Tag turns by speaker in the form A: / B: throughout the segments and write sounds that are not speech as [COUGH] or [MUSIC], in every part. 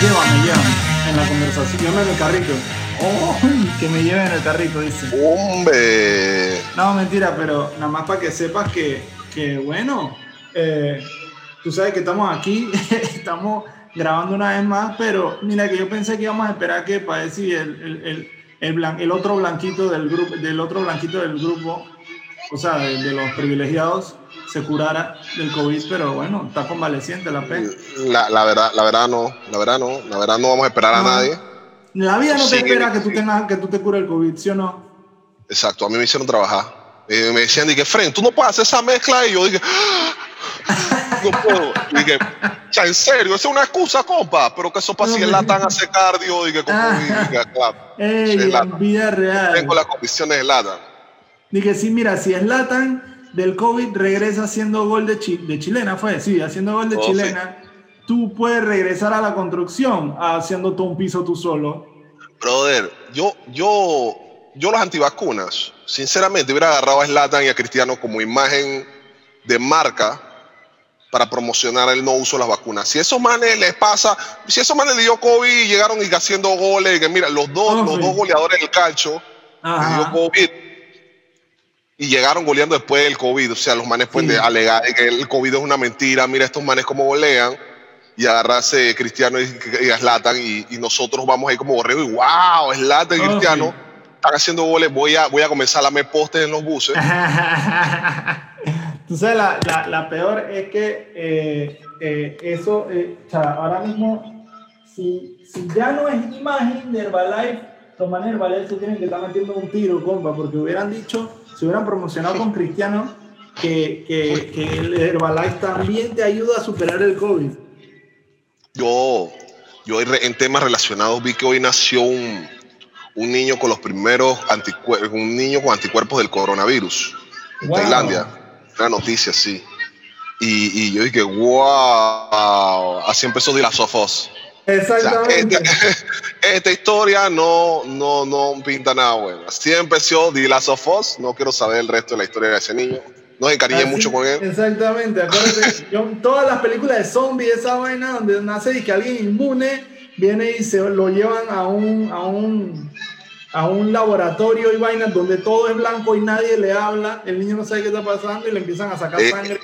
A: Llévame, llévame en la conversación. Llévame en el carrito. Oh, que me lleven en el carrito, dice.
B: Hombre.
A: No, mentira, pero nada más para que sepas que, que bueno, eh, tú sabes que estamos aquí, [LAUGHS] estamos grabando una vez más, pero mira que yo pensé que íbamos a esperar que para decir el, el, el, el, blan- el otro blanquito del grupo, del otro blanquito del grupo, o sea, de, de los privilegiados, se curara del COVID, pero bueno, está convaleciente la P.
B: La, la verdad, la verdad no, la verdad no, la verdad no vamos a esperar a nadie.
A: La vida no te espera que tú tengas, que tú te cures el COVID, ¿sí o no?
B: Exacto, a mí me hicieron trabajar. Eh, me decían, dije, Fren, tú no puedes hacer esa mezcla. Y yo dije, "Ah, [LAUGHS] no puedo. Dije, o sea, en serio, esa es una excusa, compa. Pero que eso para si el latan hace cardio. Dije, como,
A: Ah.
B: dije, claro. [LAUGHS]
A: Ey, en vida real.
B: Tengo las condiciones de latan.
A: Dije, sí, mira, si es Latan del COVID regresa haciendo gol de, chi- de chilena, fue, sí, haciendo gol de
B: Oh,
A: chilena, tú puedes regresar a la construcción haciendo todo un piso tú solo.
B: Brother, yo, yo, yo los antivacunas, sinceramente, hubiera agarrado a Slatan y a Cristiano como imagen de marca para promocionar el no uso de las vacunas. Si esos manes les pasa, si esos manes le dio COVID y llegaron y haciendo goles, y que mira, los dos,
A: Oh,
B: los
A: sí.
B: dos goleadores del calcho, les dio. COVID y llegaron goleando después del COVID. O sea, los manes pueden
A: Sí.
B: alegar que el COVID es una mentira. Mira estos manes cómo golean. Y agarrarse Cristiano y, y y, y nosotros vamos ahí como borrego y wow, Zlatan y
A: Oh,
B: Cristiano
A: sí.
B: están haciendo goles. Voy a, voy a comenzar a lamer postes en los buses. [LAUGHS]
A: Sabes, la, la- la peor es que eh, eh, eso, eh, o sea, ahora mismo, si, si ya no es imagen de Herbalife, de Herbalife se tienen que estar metiendo un tiro, compa, porque hubieran dicho, se hubieran promocionado con Cristiano, que, que, que el Herbalife también te ayuda a superar el COVID.
B: Yo, yo en temas relacionados vi que hoy nació un, un niño con los primeros anticuerpos, un niño con anticuerpos del coronavirus en. Tailandia. Una noticia, sí. Y, y yo dije, wow, así empezó The Last of Us. O sea,
A: Exactamente. [LAUGHS]
B: esta, historia no, no, no pinta nada bueno. Así empezó The Last of Us. No quiero saber el resto de la historia de ese niño. No encariñé mucho con él.
A: Exactamente, acuérdate, yo, todas las películas de zombies, esa vaina donde nace y que alguien inmune viene y se lo llevan a un, a un, a un laboratorio y vainas donde todo es blanco y nadie le habla, el niño no sabe qué está pasando y le empiezan a sacar
B: Eh,
A: sangre.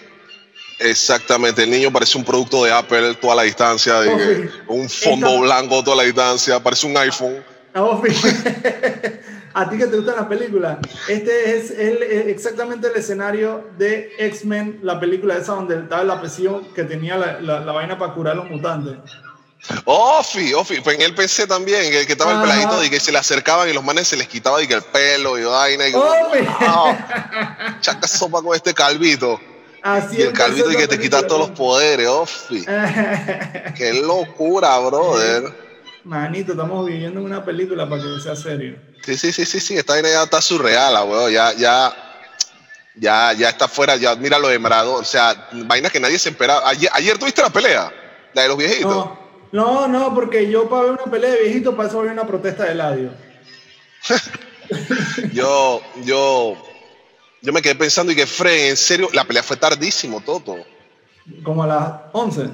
B: Exactamente, el niño parece un producto de Apple toda la distancia, de un fondo
A: Esta-
B: blanco toda la distancia, parece un iPhone. [LAUGHS]
A: A [LAUGHS] a ti que te gustan las películas, este es el, eh, exactamente el escenario de X-Men, la película esa donde estaba la presión que tenía la, la- la vaina para curar los mutantes.
B: Ofi, Ofi, pues en él pensé también que, que estaba el peladito y que se le acercaban y los manes se les quitaba y que el pelo y vaina y que, wow, chaca sopa con este calvito.
A: Así
B: Y el calvito y que te quita todos los poderes, Ofi. [LAUGHS] Qué locura, brother.
A: Manito, estamos viviendo en una película para que sea serio.
B: Sí, sí, sí, sí, sí, esta vaina ya está surreal, ah, weón. Ya, ya, ya, ya está fuera, ya mira lo de Maradona. O sea, vainas que nadie se esperaba. Ayer, ayer tuviste la pelea, la de los viejitos.
A: No, no, no, porque yo para ver una pelea de viejito, para eso voy a una protesta de Eladio. [LAUGHS]
B: Yo, yo, yo me quedé pensando y que Fred, en serio, la pelea fue tardísimo, Toto.
A: Como a las 11.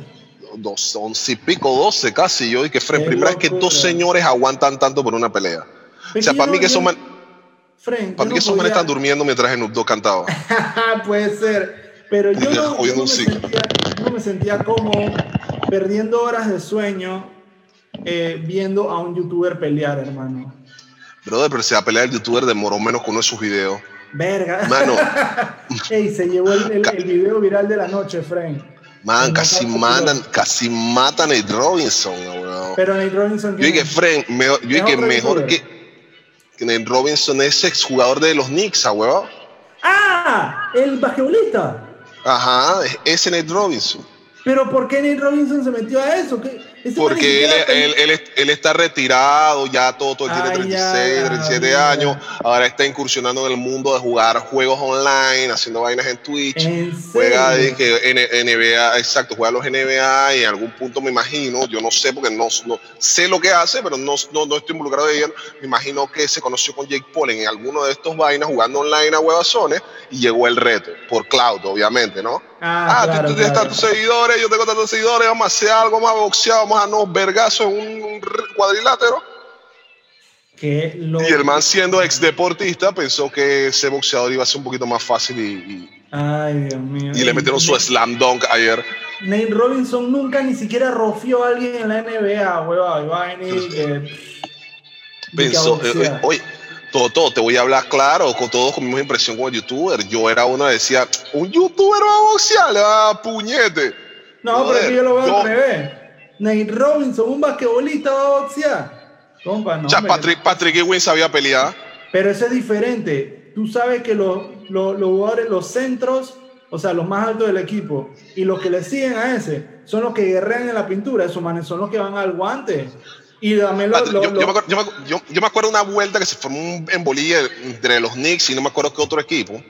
B: Dos, once y pico, doce casi. Yo y que Fred, primera vez que dos señores aguantan tanto por una pelea. O sea, para mí que man,
A: Fren,
B: para mí que esos manes
A: podía-
B: están durmiendo mientras Snoop Dogg cantaba. [LAUGHS]
A: Puede ser. Pero yo no, yo no me sentía, no me sentía cómodo perdiendo horas de sueño eh, viendo a un youtuber pelear, hermano.
B: Brother, pero si la pelea del youtuber demoró menos que uno de sus videos.
A: Verga.
B: Mano, [LAUGHS]
A: Ey, se llevó el, el- el video viral de la noche, Fren.
B: man,
A: No
B: casi matan, casi matan a Nate Robinson, weón.
A: Pero Nate Robinson.
B: Yo
A: ¿quién
B: dije, mejor, yo dije, mejor que, que Nate Robinson es exjugador de los Knicks, ah, weón.
A: ¡Ah! El basquetbolista.
B: Ajá, es- ese Nate Robinson.
A: Pero ¿por qué Nate Robinson se metió a eso?
B: Porque él, él, él, está retirado, ya todo, todo tiene 36, 37 años. Ahora está incursionando en el mundo de jugar juegos online, haciendo vainas en Twitch. juega de que NBA, exacto, juega los NBA y en algún punto me imagino, yo no sé porque no, no sé lo que hace, pero no, no, no estoy involucrado en ella. Me imagino que se conoció con Jake Paul en alguno de estos vainas jugando online a huevazones y llegó el reto por cloud, obviamente, ¿no? Ah, ah tú, tienes tantos seguidores, yo tengo tantos seguidores, vamos a hacer algo más boxeado, vamos a nos vergazo en un cuadrilátero. Y el man siendo ex deportista pensó que ese boxeador iba a ser un poquito más fácil y,
A: Ay, Dios mío.
B: Y le metieron su slam dunk ayer.
A: Nate Robinson nunca ni siquiera rofió a alguien en la NBA, huevón. A.
B: Pensó, eh, eh, oye, todo, todo, te voy a hablar claro, con todos con mi misma impresión como youtuber. Yo era uno que decía, un youtuber va a boxear, ah, puñete.
A: No, pero es que yo lo veo al revés. Nate Robinson, un basquetbolista va a boxear. Compa, no.
B: Ya, Patrick, Patrick Ewing sabía pelear.
A: Pero eso es diferente. Tú sabes que los, los, los jugadores, los centros, o sea, los más altos del equipo, y los que le siguen a ese, son los que guerrean en la pintura. Esos manes son los que van al guante. Y dame lo,
B: yo, yo, me acuerdo, yo, yo, me acuerdo, una vuelta que se formó en Bolivia entre los Knicks y no me acuerdo qué otro equipo.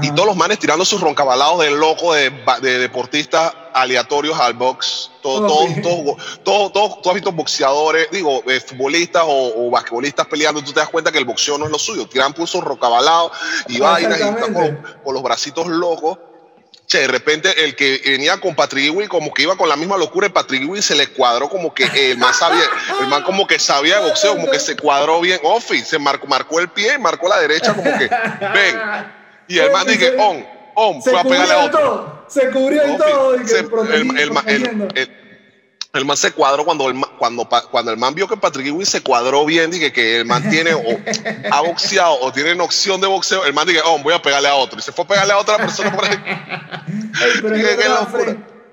B: Y todos los manes tirando sus roncabalados de loco de, de deportistas aleatorios al box. Todo, todo, todo, todo, tú has visto boxeadores, digo, eh, futbolistas o, o, basquetbolistas peleando. Tú te das cuenta que el boxeo no es lo suyo. Tiran pulsos roncabalados y vainas y están con, con los bracitos locos de repente el que venía con Patrick Ewing como que iba con la misma locura de Patrick Ewing se le cuadró como que el man sabía, el man como que sabía boxeo, como que se cuadró bien, Ofi, se marcó, marcó el pie marcó la derecha como que ven. Y el man dije, on, on, fue a pegarle a otro.
A: Se cubrió y todo. Y
B: el, el, el man se cuadró cuando el, cuando, cuando el man vio que Patrick Ewing se cuadró bien, dije que el man tiene o ha boxeado o tiene una opción de boxeo, el man dije, oh, voy a pegarle a otro. Y se fue a pegarle a otra persona por ahí.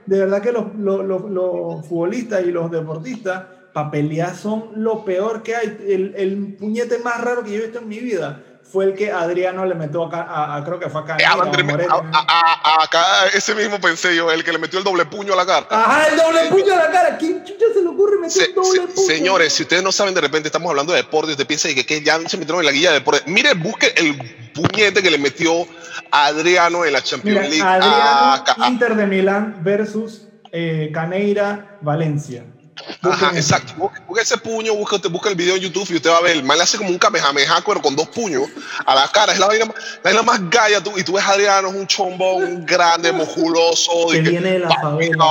A: De verdad que los, los, los, futbolistas y los deportistas, para pelear son lo peor que hay. El, el puñete más raro que yo he visto en mi vida fue el que Adriano le metió acá, a, creo que fue acá.
B: Eh, a, acá ese mismo pensé yo, el que le metió el doble puño a la cara.
A: Ajá, el doble puño a la cara. ¿Quién chucha se le ocurre meter el doble puño?
B: Señores, si ustedes no saben, de repente estamos hablando de deporte, usted piensa que, que ya se metieron en la guía de deporte. Mire, busque el puñete que le metió Adriano en la Champions League.
A: Adriano, Inter de Milán versus eh, Caneira, Valencia.
B: Ajá, exacto. Busca, ese puño, busca, busca el video en YouTube y usted va a ver. El mal le hace como un kamehameha, pero con dos puños a la cara. Es la vaina, la más gaya. Tú, y tú ves a Adriano, es un chombón grande, musculoso.
A: Que viene de la favela.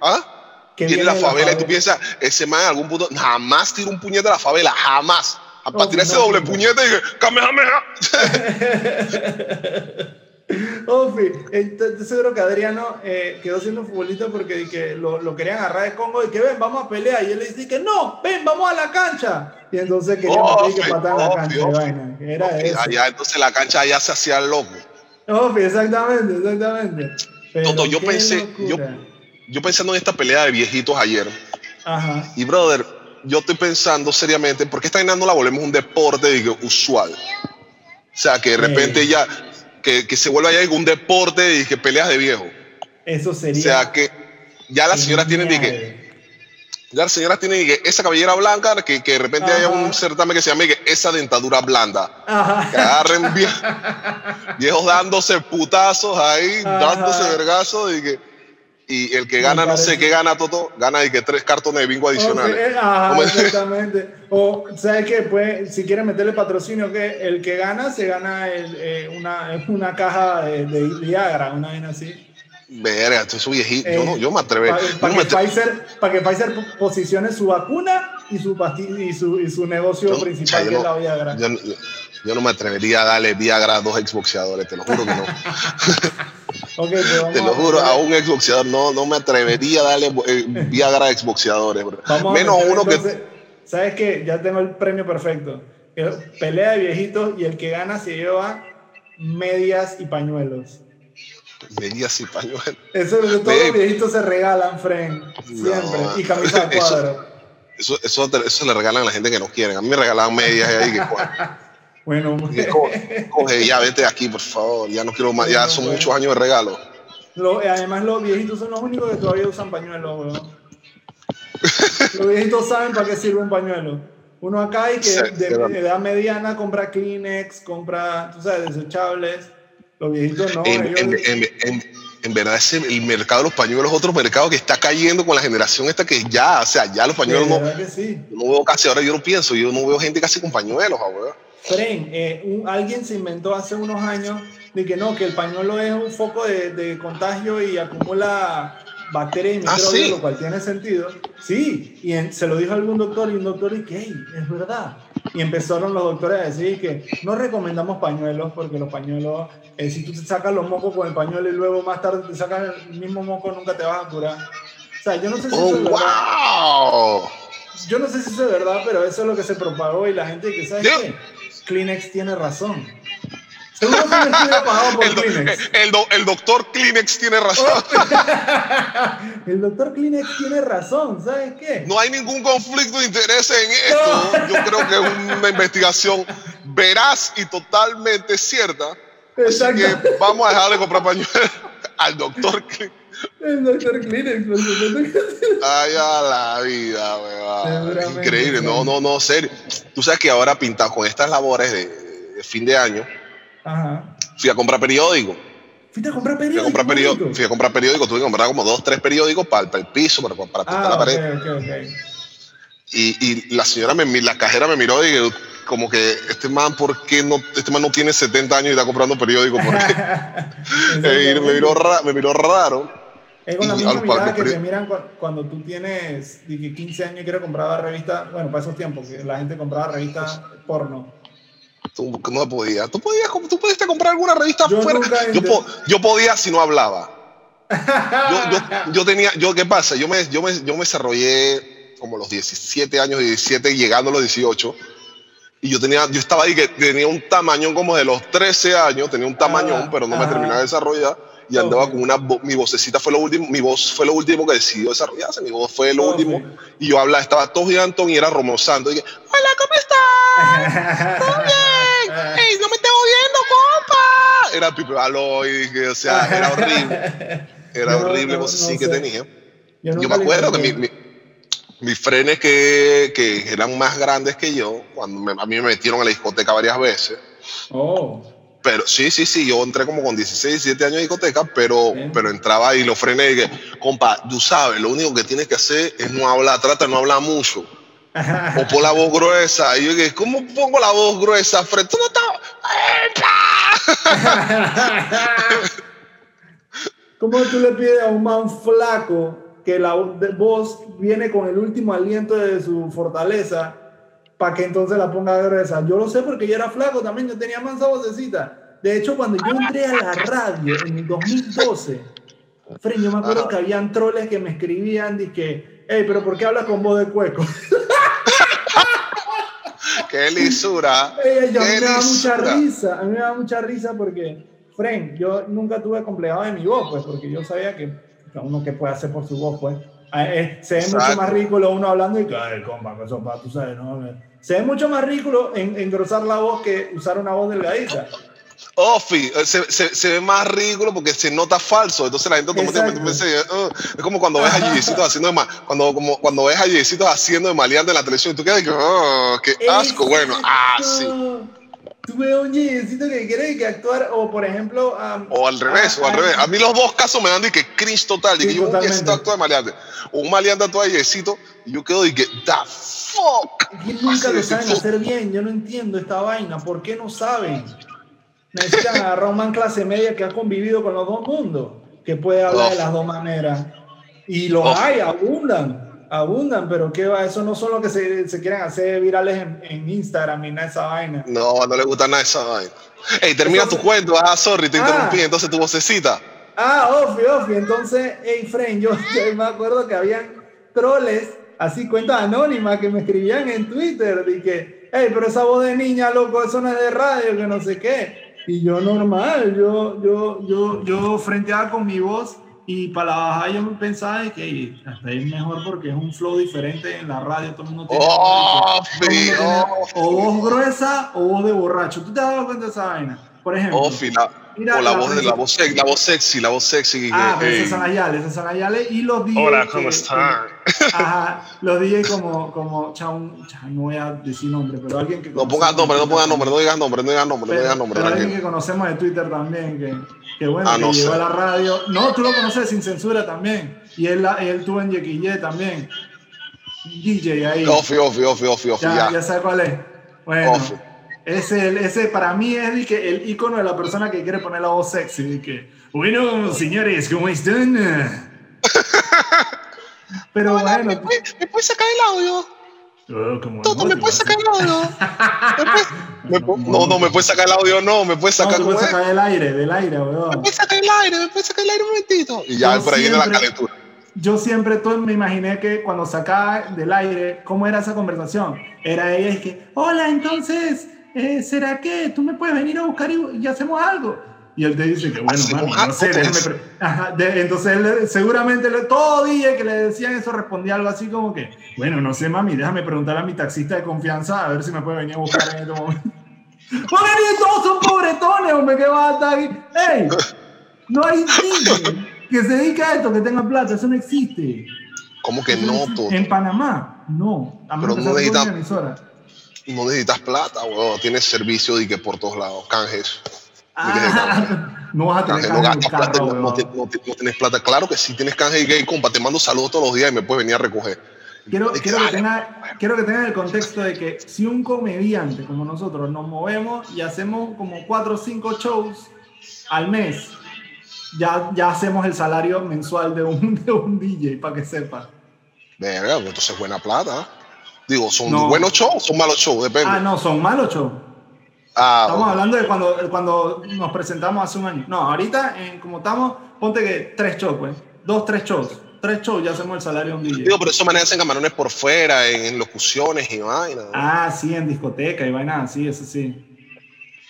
B: ¿Ah? Que viene de la favela. Y tú piensas, ese man en algún punto jamás tira un puñete de la favela. Jamás. Para tirar ese doble puñete y dije, kamehameha. [LAUGHS] [LAUGHS]
A: Ofi, estoy seguro que Adriano eh, quedó siendo futbolista porque que lo, lo, querían agarrar de Congo y que ven, vamos a pelear. Y él le dice que no, ven, vamos a la cancha. Y entonces quería oh, que patar la cancha. vaina, era eso.
B: Allá, entonces la cancha ya se hacía loco.
A: Ofi, exactamente, exactamente.
B: Toto, yo pensé, yo, yo pensando en esta pelea de viejitos ayer. Ajá. Y brother, yo estoy pensando seriamente, ¿por qué esta no la volvemos un deporte digo, usual? O sea, que de repente ya que, que se vuelva ya un deporte y que peleas de viejo.
A: Eso sería.
B: O sea que ya las señoras tienen que. Ya las señoras tienen que esa cabellera blanca, que, que de repente haya un certamen que se llame que esa dentadura blanda. Que agarren [LAUGHS] viejos dándose putazos ahí, dándose vergazos y que y el que gana, no sé qué gana todo, gana y que tres cartones de bingo adicionales.
A: Eh, ajá, exactamente. [LAUGHS] O, ¿sabes qué? Pues, si quieren meterle patrocinio, que el que gana se gana el, eh, una, una, caja de, de, Viagra, una vez así.
B: Verga, esto es viejito. yo, no, yo me atrevo.
A: Para que, Pfizer, que Pfizer posicione su vacuna y su, y su, y su negocio principal, que es la Viagra.
B: Yo, no me atrevería a darle Viagra a dos exboxeadores, te lo juro que no. [LAUGHS]
A: Okay,
B: Te lo juro, a un exboxeador no, no me atrevería a darle eh, Viagra a exboxeadores. Menos uno que.
A: ¿Sabes qué? Ya tengo el premio perfecto. Pelea de viejitos y el que gana se lleva medias y pañuelos.
B: Medias y pañuelos.
A: Eso es todos los viejitos se regalan, friend. Siempre. y camisa de cuadro.
B: Eso, eso, eso, le regalan a la gente que no quieren. A mí me regalaban medias y ahí que [LAUGHS]
A: Bueno,
B: coge, ya vete aquí, por favor. Ya no quiero más, ya son muchos años de regalo.
A: además, los viejitos son los únicos que todavía usan pañuelos, Los viejitos saben para qué sirve un pañuelo. Uno acá y que
B: Sí,
A: de, edad mediana compra Kleenex, compra, tú sabes, desechables. Los viejitos no.
B: en,
A: ellos-
B: en- en- en- en verdad, ese, el mercado de los pañuelos es otro mercado que está cayendo con la generación esta que ya, o sea, ya los pañuelos no,
A: que sí.
B: no veo casi, ahora yo no pienso, yo no veo gente casi con pañuelos, weón.
A: Fren, eh, un- alguien se inventó hace unos años de que no, que el pañuelo es un foco de, de contagio y acumula bacterias y
B: Ah,
A: microbios,
B: ¿sí?
A: lo cual tiene sentido. Sí, y en- se lo dijo algún doctor y un doctor y que "Ey, es verdad. Y empezaron los doctores a decir que no recomendamos pañuelos porque los pañuelos, eh, si tú te sacas los mocos con el pañuelo y luego más tarde te sacas el mismo moco, nunca te vas a curar. O sea, yo no sé si
B: Oh,
A: eso es verdad.
B: wow.
A: Yo no sé si eso es verdad, pero eso es lo que se propagó y la gente que sabe
B: Yo-
A: que Kleenex tiene razón. Seguro pagado por [LAUGHS]
B: El, do-
A: Kleenex.
B: el do- el doctor Kleenex tiene razón. [LAUGHS]
A: El doctor Kleenex tiene razón, ¿sabes qué?
B: No hay ningún conflicto de interés en esto. Yo creo que es una investigación veraz y totalmente cierta. Así
A: Exacto.
B: que vamos a dejar de comprar pañuelos [LAUGHS] al doctor Kleenex.
A: El doctor Kleenex, por supuesto.
B: Ay, a la vida, weón. Increíble. No,
A: sí.
B: no, no, serio. Tú sabes que ahora pintado con estas labores de, de fin de año,
A: Ajá.
B: fui a comprar periódico.
A: Fuiste a comprar
B: Fui a
A: periódico.
B: comprar periódico, fui a comprar periódico, tuve que comprar como dos, tres periódicos para, para el piso, para, para pintar
A: Ah,
B: la
A: ok,
B: pared.
A: ok, ok.
B: Y, y la señora, me, la cajera me miró y como que este man, ¿por qué no? Este man no tiene 70 años y está comprando periódico. ¿por qué? [LAUGHS] [LAUGHS] Eh, me, miró ra- me miró raro.
A: Es con la misma mirada que te miran cu- cuando tú tienes di que 15 años y quieres comprar revistas, bueno, para esos tiempos, que la gente compraba revistas porno.
B: Tú no podías. Tú podías, tú pudiste comprar alguna revista
A: Yo
B: fuera. Yo, po- yo podía si no hablaba. Yo, yo, [LAUGHS] yo tenía, yo, ¿qué pasa? Yo me, yo, me, yo me desarrollé como los 17 años, 17, llegando a los 18. Y yo tenía, yo estaba ahí que tenía un tamaño como de los 13 años, tenía un tamañón,
A: Ah,
B: pero no me terminaba de desarrollar. Y andaba con una, mi vocecita fue lo último, mi voz fue lo último que decidió desarrollarse, mi voz fue lo último. Y yo hablaba, estaba todo gigantón y era romosando. Y dije, hola, ¿cómo estás? ¿Todo [LAUGHS] bien? ¡Ey, no me estés jodiendo, compa! Era Pipe Baló y dije, o sea, era horrible. Era [LAUGHS]
A: no-
B: horrible,
A: no- no
B: así que
A: sé.
B: tenía.
A: Yo,
B: me acuerdo que mi, mis frenes que, que eran más grandes que yo, cuando me- a mí me metieron a la discoteca varias veces.
A: Oh,
B: Pero sí, sí, sí, yo entré como con 16, 17 años de discoteca, pero, pero entraba y lo frené y dije, compa, tú sabes, lo único que tienes que hacer es no hablar, trata de no hablar mucho. [LAUGHS] O pon la voz gruesa. Y yo dije, ¿cómo pongo la voz gruesa, Fred? Tú no estás... [LAUGHS]
A: ¿Cómo tú le pides a un man flaco que la voz viene con el último aliento de su fortaleza para que entonces la ponga gruesa? Yo lo sé porque yo era flaco también, yo tenía mansa vocecita. De hecho, cuando yo entré a la radio en el 2012, Fren, yo me acuerdo que habían troles que me escribían que, hey, pero ¿por qué hablas con voz de cueco? [LAUGHS]
B: ¡Qué lisura!
A: Ey, a mí
B: ¡Qué
A: me da mucha risa, a mí me da mucha risa porque, Fren, yo nunca tuve complejado de mi voz, pues, porque yo sabía que uno que puede hacer por su voz, pues. Ah, eh, Se ve mucho más ridículo uno hablando y que, ay, compa, eso, pa, tú sabes, ¿no? Se ve mucho más ridículo en, engrosar la voz que usar una voz delgadita.
B: Ofi, eh, se, se, se ve más ridículo porque se nota falso. Entonces la gente "Uh", es como cuando ves a Yeyecitos haciendo de ma- cuando, como, cuando ves a haciendo de maleante en la televisión y tú quedas que, "Oh, qué asco. Bueno, ah, sí.
A: Exacto. Tú un yeyecito que quiere que actuar, o por ejemplo.
B: O al revés, o al revés. A mí los dos casos me dan de que cringe total. De que
A: Sí,
B: yo un
A: totalmente.
B: Yeyecito actúa de maleante. O un maleante actúa de Yeyecito y yo quedo de que, the fuck.
A: Que nunca lo saben hacer bien. Yo no entiendo esta vaina. ¿Por qué no saben? Necesitan agarrar un man clase media que ha convivido con los dos mundos, que puede hablar de las dos maneras. Y los hay, abundan, abundan, pero ¿qué va? Eso no son los que se, se quieren hacer virales en, en Instagram ni nada de esa vaina.
B: No, no le gusta nada esa vaina. Ey, termina tu cuento. Ah, sorry, te
A: Ah.
B: interrumpí. Entonces tu vocecita.
A: Ah, Ofi, Ofi. Entonces, hey, friend, yo, [LAUGHS] yo me acuerdo que habían troles, así cuentas anónimas, que me escribían en Twitter, de que, hey, pero esa voz de niña, loco, eso no es de radio, que no sé qué. Y yo normal, yo, yo, yo, yo frenteaba con mi voz y para la bajada yo pensaba de que "Ey, hasta es mejor porque es un flow diferente en la radio, todo el mundo tiene,
B: Oh,
A: tiene
B: oh.
A: o voz gruesa o voz de borracho. ¿Tú te has dado cuenta de esa vaina? Por ejemplo.
B: La,
A: Mira,
B: o la,
A: la
B: voz de la voz, la voz sexy, la voz sexy.
A: Ah, pero
B: ey.
A: ese es Sanayales, ese es Sanayales y los días
C: Hola, ¿cómo están?
A: Ajá, los DJs como, como, no voy a decir nombre, pero alguien que...
B: No pongas nombre, no pongas nombre, no digas nombre, no digas nombre, no digas nombre.
A: Pero alguien que conocemos de Twitter también, que, que bueno, ah, que llegó a la radio. No, tú lo conoces sin censura también. Y él, él tuvo en Yequille también. DJ ahí.
B: Ofi, ofi, ofi, ofi,
A: ya, ya. ya sabes cuál es. Bueno, ese, ese para mí es que el icono de la persona que quiere poner la voz sexy. que, bueno, señores, ¿cómo están? [LAUGHS] Pero bueno. ¿me,
B: ¿me, puedes sacar el audio? Toto, ¿me puedes sacar el audio? no, no, me puedes sacar el audio, no, me puedes sacar,
A: no, puedes sacar el aire, del aire, weón.
B: Me puedes sacar el aire, me puedes sacar el aire un momentito. Y ya por ahí viene la calentura.
A: Yo siempre todo me imaginé que cuando sacaba del aire, ¿cómo era esa conversación? Era ella y que, hola, entonces, eh, ¿será que tú me puedes venir a buscar y, hacemos algo? Y él te dice que, bueno, mami, no sé, déjame... Ajá, entonces, él, seguramente todo día que le decían eso respondía algo así como que, bueno, no sé, mami, déjame preguntar a mi taxista de confianza a ver si me puede venir a buscar en este momento. [LAUGHS] Porque todos son pobretones, hombre, que va a estar aquí. ¡Ey! No hay niños que se dedica a esto, que tenga plata, eso no existe.
B: ¿Cómo que no, todo?
A: En Panamá, no.
B: Pero no necesitas, no necesitas plata, weón. Tienes servicio de que por todos lados, canjes.
A: Ah, [LAUGHS] no vas a tener canje, no,
B: plata, no, tienes plata. Claro que sí tienes canje y gay, compa. Te mando saludos todos los días y me puedes venir a recoger.
A: Quiero, quiero, que tenga, quiero que tengan el contexto de que si un comediante como nosotros nos movemos y hacemos como cuatro o cinco shows al mes ya, ya hacemos el salario mensual de un, [LAUGHS] de un DJ, para que sepa.
B: Verga, pues entonces buena plata. Digo, ¿son buenos shows o son malos shows? Depende.
A: Ah, no, son malos shows. Ah, estamos hablando de cuando, cuando nos presentamos hace un año. No, ahorita, en, como estamos, ponte que tres shows, pues. Dos, tres shows. Tres shows ya hacemos el salario de un DJ.
B: Digo, pero eso manejan camarones por fuera, en, locuciones y vaina.
A: Ah, sí, en discoteca y vaina, sí, eso sí.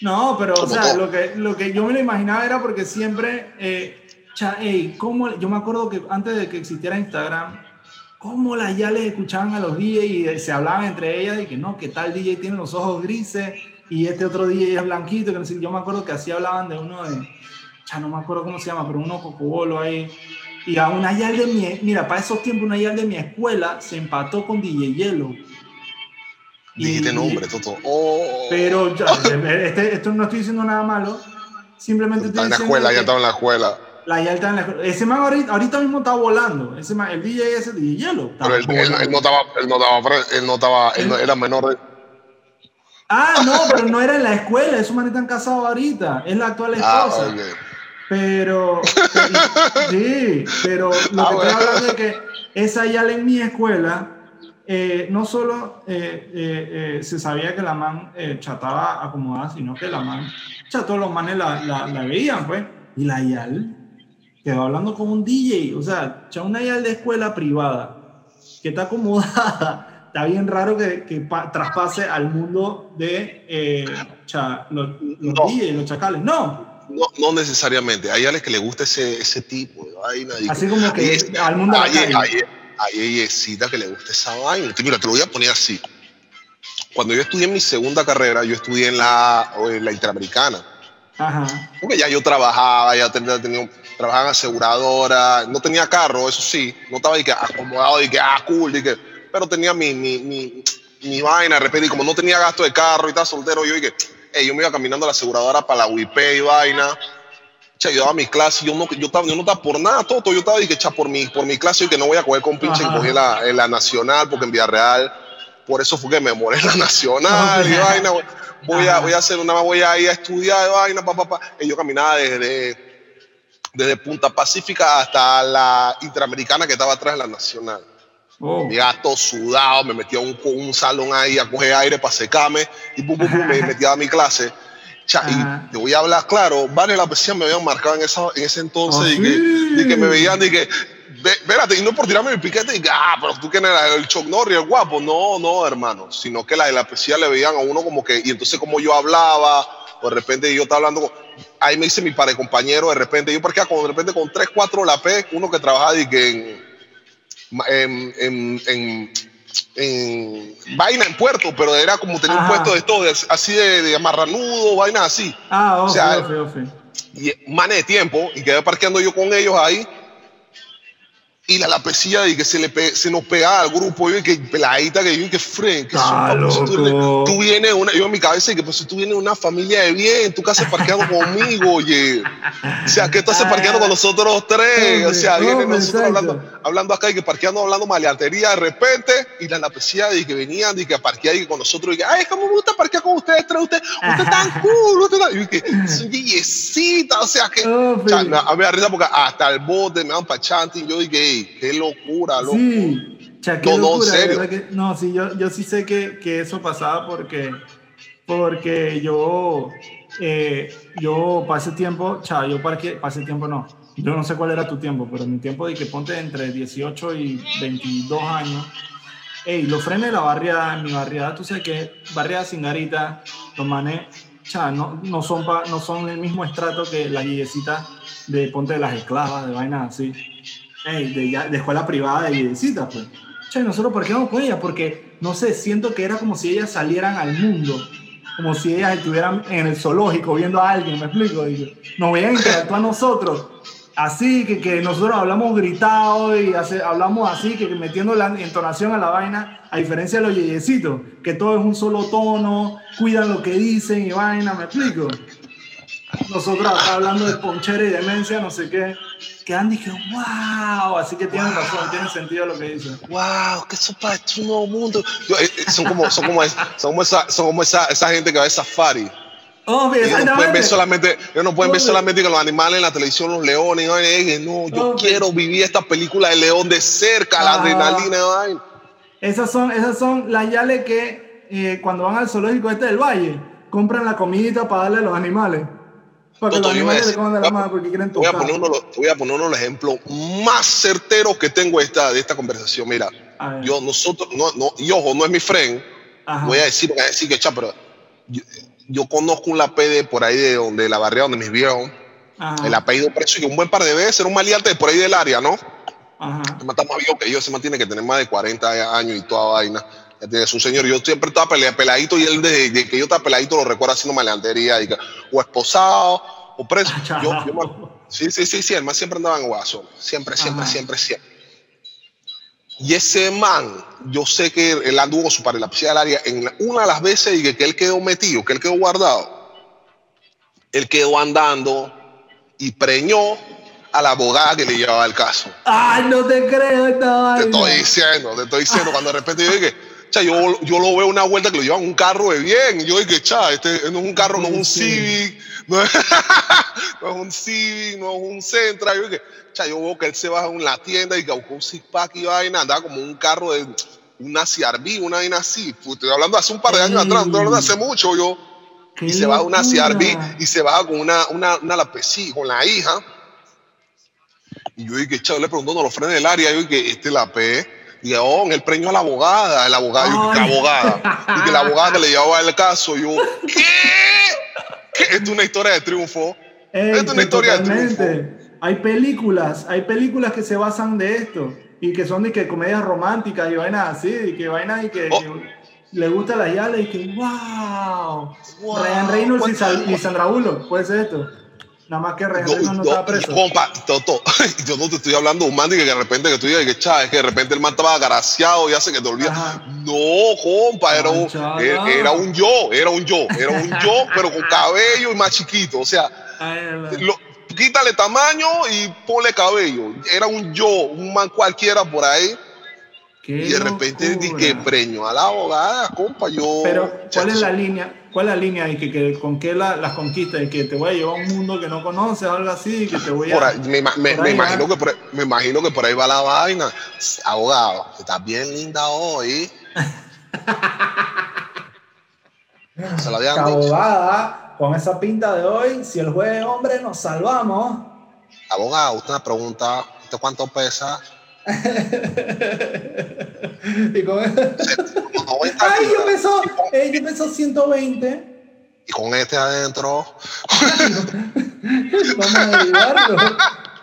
A: No, pero, o sea, lo que, lo que yo me lo imaginaba era porque siempre, eh, cha, ¿cómo? yo me acuerdo que antes de que existiera Instagram, cómo las ya les escuchaban a los DJs y se hablaban entre ellas y que no, que tal DJ tiene los ojos grises y este otro DJ es blanquito. Que no sé, yo me acuerdo que así hablaban de uno de, ya no me acuerdo cómo se llama, pero uno cocobolo ahí. Y a una yal de mi, mira, para esos tiempos una yal de mi escuela se empató con DJ Yellow.
B: Dijiste nombre, Toto. Oh.
A: Pero [LAUGHS] ya, este, esto no estoy diciendo nada malo. Simplemente
B: está en la escuela, ya estaba en la escuela.
A: La ya está en la escuela. Ese man ahorita, mismo está volando. Ese man, el DJ ese DJ Hielo.
B: Pero él, él, no estaba, él no estaba, él no estaba, él no, era menor de.
A: Ah, no, pero no era en la escuela. Esos manes están casados ahorita. Es la actual ah, esposa. Ah, Pero, sí, pero lo que ah, estoy hablando es que esa ya en mi escuela eh, no solo eh, eh, se sabía que la man chataba acomodada, sino que la man, todos los manes la, la, veían, pues. Y la YAL quedó hablando con un DJ, o sea, una YAL de escuela privada que está acomodada. Está bien raro que, que traspase al mundo de los, los DJs, los chacales. No,
B: no, no, necesariamente. Hay alguien que le gusta ese, ese tipo de vaina.
A: Así como que al mundo
B: hay yeyecita que le gusta esa vaina. Mira, te lo voy a poner así. Cuando yo estudié en mi segunda carrera, yo estudié en la, en la Interamericana. Ajá. Porque ya yo trabajaba, ya tenía, tenía, trabajaba en aseguradora, no tenía carro, eso sí, no estaba de que acomodado, de que, ah, cool, de que, pero tenía mi, mi, mi, mi vaina, de repente, y como no tenía gasto de carro y estaba soltero, yo dije, hey, yo me iba caminando a la aseguradora para la WIP y vaina, yo daba mi clase, yo no, yo, estaba, yo no estaba por nada, todo, yo estaba dije, por mi, por mi clase y que no voy a coger con pinche, cogí la, en la nacional, porque en Villarreal, por eso fue que me moré en la nacional, y vaina, voy a, voy a hacer una, voy a ir a estudiar, vaina, papá, pa, y yo caminaba desde, desde Punta Pacífica hasta la Interamericana que estaba atrás de la nacional. Oh. Mi gato sudado, me metía a un, un salón ahí a coger aire para secarme y pum, pum, pum, me metía a mi clase y te voy a hablar claro, varias la poesía me habían marcado en, esa, en ese entonces y, que, que, me veían y que, espérate, y no por tirarme mi piquete y que, ah, pero tú que eres el Chuck Norris, el guapo. No, no, hermano, sino que la de la poesía le veían a uno como que, y entonces como yo hablaba, de repente yo estaba hablando, con, ahí me dice mi padre compañero, de repente, yo porque con, de repente con tres, cuatro la P, uno que trabajaba y que en, en, en en vaina en puerto, pero era como tener un puesto de todo, así de, de amarranudo, vaina así.
A: Ah, o sea,
B: Y mane de tiempo, y quedé parqueando yo con ellos ahí. Y la lapecilla y que se, le se nos pegaba al grupo, y que peladita, que yo, que friend, que son, tú, tú, vienes, una, yo en mi cabeza, y que pues si tú vienes una familia de bien, tú que haces parqueando conmigo, oye, o sea, que tú haces parqueando con nosotros tres, o sea, vienen nosotros hablando, hablando acá y que parqueando, hablando maleantería de repente, y la lapecilla y que venían y que parqueaban y con nosotros, y que, ay, cómo me gusta parquear con ustedes tres, usted, usted tan cool, usted tan, y que, son billecita, o sea, que, oh, o sea, a mí me da risa porque hasta el bote me dan para chanting, yo dije, qué locura, loco.
A: Sí, qué no, locura, no, serio. Que, no, sí, yo, yo sí sé que, que, eso pasaba porque, porque yo, eh, yo pasé tiempo, cha, yo para que pasé tiempo no. Yo no sé cuál era tu tiempo, pero mi tiempo de que ponte entre 18 y 22 años. Ey, los frenes de la barriada, en mi barriada, tú sabes que barriada Singarita, los manes, cha, no, no, son no son el mismo estrato que las guillecitas de ponte de las esclavas, de vainas así de, de, escuela privada de visita, pues. Che, nosotros, ¿por qué vamos con ella? Porque, no sé, siento que era como si ellas salieran al mundo, como si ellas estuvieran en el zoológico viendo a alguien, ¿me explico? Y nos veían interactuar a nosotros. Así que, que nosotros hablamos gritado y hace, hablamos así, que metiendo la entonación a la vaina, a diferencia de los yeyecitos, que todo es un solo tono, cuidan lo que dicen y vaina, ¿me explico? Nosotros acá hablando de ponchera y demencia, no sé qué que han dicho, wow, así que tienen razón, tiene sentido lo que dicen.
B: Wow, que sopa es un nuevo mundo. Eh, eh, son como, son como, son como, esa, son como esa, esa gente que va a safari.
A: Oh,
B: ellos no pueden ver solamente, ellos no pueden ver solamente con los animales en la televisión, los leones. No, yo quiero vivir esta película de león de cerca, la adrenalina.
A: Esas son, esas son las yales que eh, cuando van al zoológico este del valle, compran la comidita para darle a los animales. Voy
B: a poner uno, voy a poner uno de los ejemplos más certeros que tengo esta, de esta conversación. Mira, yo, nosotros, no, no, y ojo, no es mi friend. Voy a decir, voy a decir que, cha, pero yo, conozco un lapede por ahí de donde la barriada donde mis viejos, el apellido precio y un buen par de veces, era un maleante por ahí del área, ¿no? Ajá. Está más viejo que yo, se mantiene que tener más de 40 años y toda vaina. Es un señor, yo siempre estaba peladito y él desde que yo estaba peladito lo recuerda haciendo maleantería y o esposado o preso. [LAUGHS] Sí, sí, sí, sí, el man siempre andaba en guaso. Siempre, siempre, siempre, siempre. Y ese man, yo sé que él anduvo su en la del área en una de las veces y que, que él quedó metido, que él quedó guardado. Él quedó andando y preñó a la abogada que le llevaba el caso.
A: Ay, no te creo esta
B: Te estoy diciendo, te estoy diciendo. Cuando de repente yo dije, yo, yo lo veo una vuelta que lo llevan un carro de bien. Y yo dije, cha, este no es un carro, no es un Civic, [LAUGHS] no es, un Civic, no es un Centra. Yo dije, cha, yo veo que él se baja en la tienda y que buscó un six pack y vaina, andaba como un carro de una CRV, una vaina así. estoy hablando hace un par de años atrás, no estoy hablando hace mucho yo. y se baja una CRV y se baja con una, una, una con la hija. Y yo dije, chao, le preguntando a los frenes del área, yo dije, este la P y oh, el premio a la abogada, la abogada, la abogada, y que la abogada le llevaba el caso, yo, ¿qué? ¿Qué? Esto es una historia de triunfo. Esto es una historia de triunfo.
A: Hay películas, hay películas que se basan de esto y que son de que comedias románticas y vainas así, y que vainas y que, oh. le gusta la yala y que wow, wow. Ryan Reynolds y, Sandra Bullock, puede ser esto. Nada más que no, no, estaba preso.
B: Compa, Toto, [LAUGHS] yo no te estoy hablando de un man que de repente que tú digas que cha, es que de repente el man estaba agraciado y hace que te olvides. No, compa, era un, era, un yo, era un yo, era un yo, [LAUGHS] pero con cabello y más chiquito. O sea, quítale tamaño y ponle cabello. Era un yo, un man cualquiera por ahí. Y de repente dije que preño a la abogada, compa, yo.
A: Pero, ¿cuál es la línea? ¿Cuál es la línea y que, que con qué la, las conquistas y que te voy a llevar a un mundo que no conoces algo así que te voy a
B: me, me, imagino que por, me imagino que por ahí va la vaina. Abogado estás bien linda hoy.
A: Se la habían abogada con esa pinta de hoy si el juez es hombre nos salvamos.
B: Abogado usted me pregunta. ¿usted cuánto pesa?
A: Y con... [LAUGHS] Ay, yo peso, eh, yo peso 120.
B: Y con este adentro. [LAUGHS]
A: Vamos a derivarlo.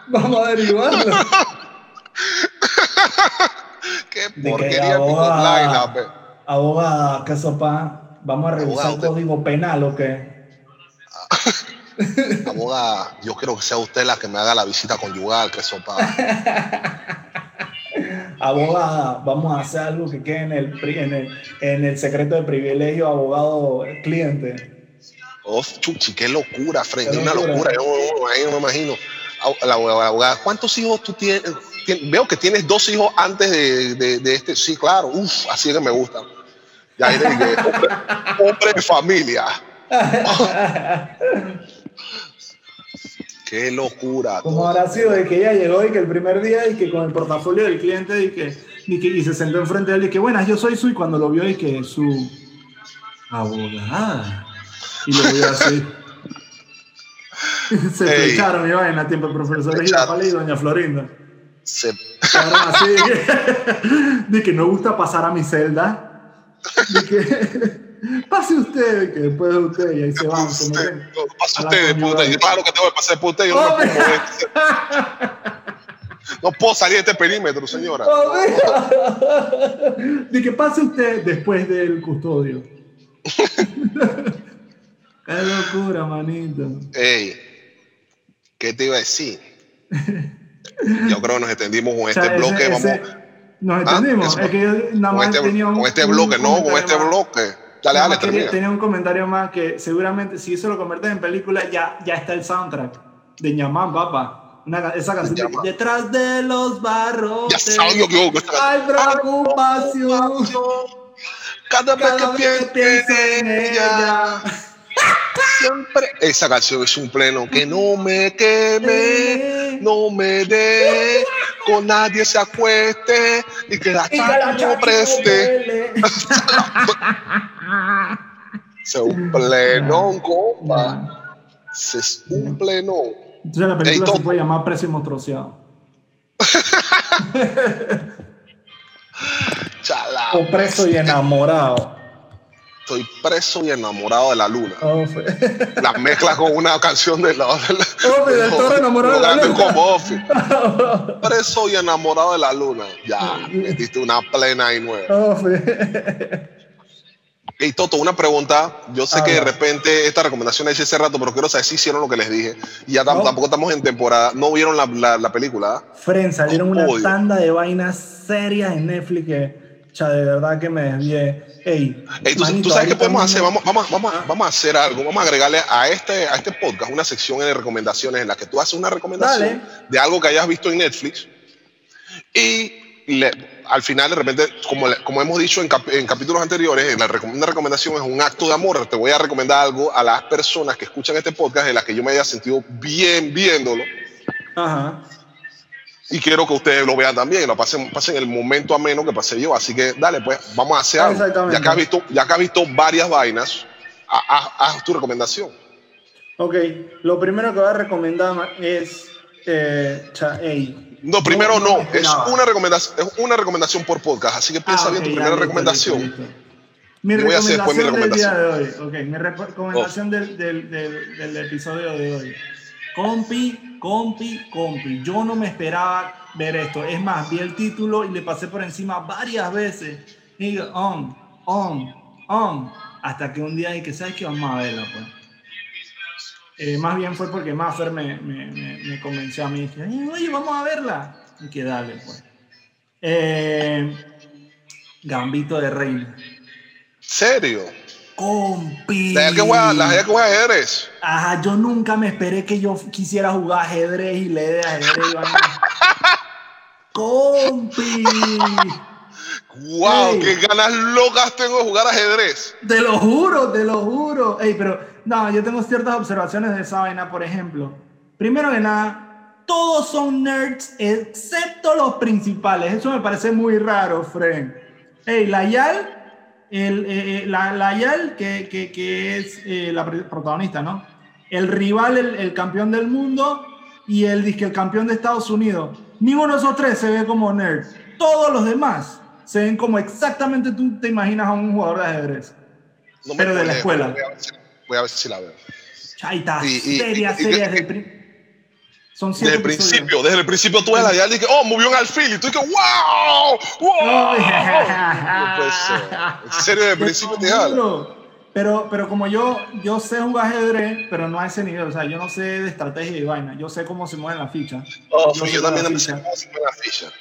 A: Vamos a derivarlo. [LAUGHS]
B: Qué porquería abogada,
A: abogada, ¿qué sopa? Vamos a revisar el código penal o qué.
B: Abogada, yo quiero que sea usted la que me haga la visita conyugal, que sopa. [LAUGHS]
A: abogada, vamos a hacer algo que quede en el, en el, en el secreto de privilegio abogado-cliente.
B: Oh, chuchi, qué locura, Fred, una locura, yo, me imagino. La abogada, ¿cuántos hijos tú tienes? Veo que tienes dos hijos antes de, de, de este. Sí, claro, Uf, así que me gusta. Ya hombre, hombre de familia. [LAUGHS] Qué locura.
A: Como habrá sido de que ella llegó y que el primer día y que con el portafolio del cliente y que, y, que, y se sentó enfrente de él y que, buenas, yo soy su, y cuando lo vio y que su abogada. Y lo vio así. [LAUGHS] se echaron mi vaina a tiempo el profesor Girafale y doña Florinda. Se... así de que, de que no gusta pasar a mi celda. De que, pase usted, que después de usted, y ahí se van.
B: Pase usted, pase usted, puta, y claro que tengo que pasar por usted, yo no, puedo no puedo salir de este perímetro, señora.
A: De que pase usted después del custodio. [LAUGHS] Qué locura, manito.
B: Ey, ¿qué te iba a decir? Yo creo que nos extendimos con este bloque. Ese, vamos.
A: Nos extendimos. Ah, es que yo nada más
B: este,
A: tenía un,
B: con este bloque, no, con este bloque. Dale, dale,
A: termina. Tenía un comentario más que seguramente si eso lo conviertes en película, ya, ya está el soundtrack de Ñamán, papá. Una, esa canción de, detrás de los barros.
B: Ya sabes yo que
A: Hay preocupación.
B: Cada, vez que, pienso en ella. Siempre. Esa canción es un pleno que no me queme, no me dé, con nadie se acueste y que la chacha no preste. [LAUGHS] es un pleno, compa. Es un pleno.
A: Entonces la película se puede llamar Precio Troceado. [LAUGHS] [LAUGHS] o preso y enamorado
B: estoy preso y enamorado de la luna. Oh, [LAUGHS] la mezcla con una canción de la. De la
A: oh, del toro enamorado de la luna.
B: Como [LAUGHS] preso y enamorado de la luna. Ya, metiste una plena y nueva. Oh, y Toto, una pregunta. Yo sé que de repente esta recomendación la hice hace rato, pero quiero saber si hicieron lo que les dije. Y ya tampoco estamos en temporada. ¿No vieron la, la, película?
A: Fren, salieron una tanda de vainas serias en Netflix que de verdad que me desvié. Ey,
B: ¿tú, sabes qué podemos hacer? Vamos, vamos, vamos, vamos a hacer algo. Vamos a agregarle a este, a este podcast una sección de recomendaciones en la que tú haces una recomendación de algo que hayas visto en Netflix y al final, de repente, como, como hemos dicho en, en capítulos anteriores, la una recomendación es un acto de amor. Te voy a recomendar algo a las personas que escuchan este podcast en las que yo me haya sentido bien viéndolo. Ajá y quiero que ustedes lo vean también, lo pasen, pasen el momento ameno que pasé yo. Así que dale, pues vamos a hacer algo. Ya que has visto, ya que has visto varias vainas, haz, tu recomendación.
A: Ok, lo primero que voy a recomendar es. Eh,
B: no, primero no, es, una recomendación, es una recomendación por podcast, así que piensa ah, bien tu primera recomendación.
A: Mi recomendación, mi recomendación del día de hoy. Okay, mi recomendación oh. del, del, del, del episodio de hoy. Compi, compi, compi. Yo no me esperaba ver esto. Es más, vi el título y le pasé por encima varias veces. Y digo, on, on, on. Hasta que un día dije, ¿sabes qué? Vamos a verla, pues. Eh, más bien fue porque Maffer me, me, me, convenció a mí. Dije, oye, vamos a verla. Y que dale, pues. Eh, Gambito de Reina.
B: ¿Serio?
A: Compi.
B: La que juega, la que juega ajedrez.
A: Ajá, yo nunca me esperé que yo quisiera jugar ajedrez y le de ajedrez. [LAUGHS] Compi.
B: Wow, qué ganas locas tengo de jugar ajedrez.
A: Te lo juro, te lo juro. Ey, pero no, yo tengo ciertas observaciones de esa vaina, por ejemplo. Primero que nada, todos son nerds excepto los principales. Eso me parece muy raro, Fren. Ey, la Yal el, eh, eh, la, la Yal, que, que, que es eh, la protagonista, ¿no? El rival, el, el, campeón del mundo y el, el campeón de Estados Unidos. Ninguno de esos tres se ve como nerd. Todos los demás se ven como exactamente tú te imaginas a un jugador de ajedrez. pero de la escuela.
B: Voy a, ver, si la veo.
A: Chaita, seria, seria desde el
B: desde el principio, desde el principio tú ves la dial y que, oh, movió un alfil y tú dices, wow, wow. En serio, desde el principio te
A: Pero, pero como yo, yo sé jugar ajedrez, pero no a ese nivel, o sea, yo no sé de estrategia y vaina, yo sé cómo se mueven las fichas.
B: Oh, yo, también no sé cómo se mueven las fichas.